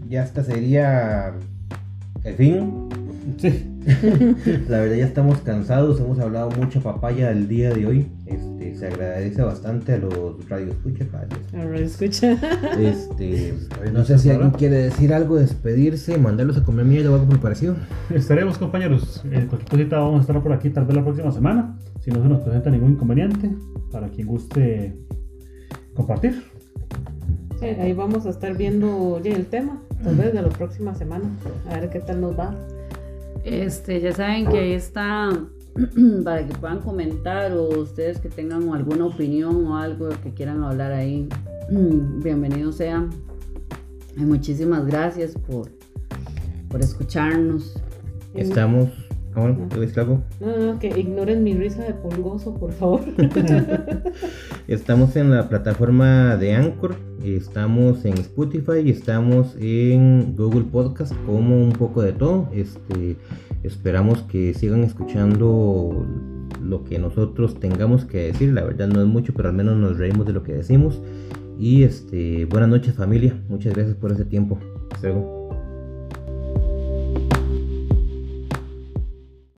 ya hasta sería el fin. Sí. La verdad ya estamos cansados, hemos hablado mucha papaya el día de hoy. Este, se agradece bastante a los radioescuchas. Ahora escucha. Este, no sé si alguien quiere decir algo, despedirse, mandarlos a comer mierda o algo el parecido. Estaremos, compañeros. Eh, cualquier cosita vamos a estar por aquí tal vez la próxima semana. Si no se nos presenta ningún inconveniente, para quien guste compartir. Ahí vamos a estar viendo ya el tema, tal vez de la próxima semana. A ver qué tal nos va. Este, ya saben que ahí está para que puedan comentar o ustedes que tengan alguna opinión o algo que quieran hablar ahí, bienvenidos sean. Y muchísimas gracias por, por escucharnos. Estamos. Ah, bueno, ¿te decir algo? No, no, que ignoren mi risa de pulgoso, por favor. Estamos en la plataforma de Anchor, estamos en Spotify estamos en Google Podcast como un poco de todo. Este, esperamos que sigan escuchando lo que nosotros tengamos que decir. La verdad no es mucho, pero al menos nos reímos de lo que decimos. Y este, buenas noches familia. Muchas gracias por ese tiempo. Hasta luego.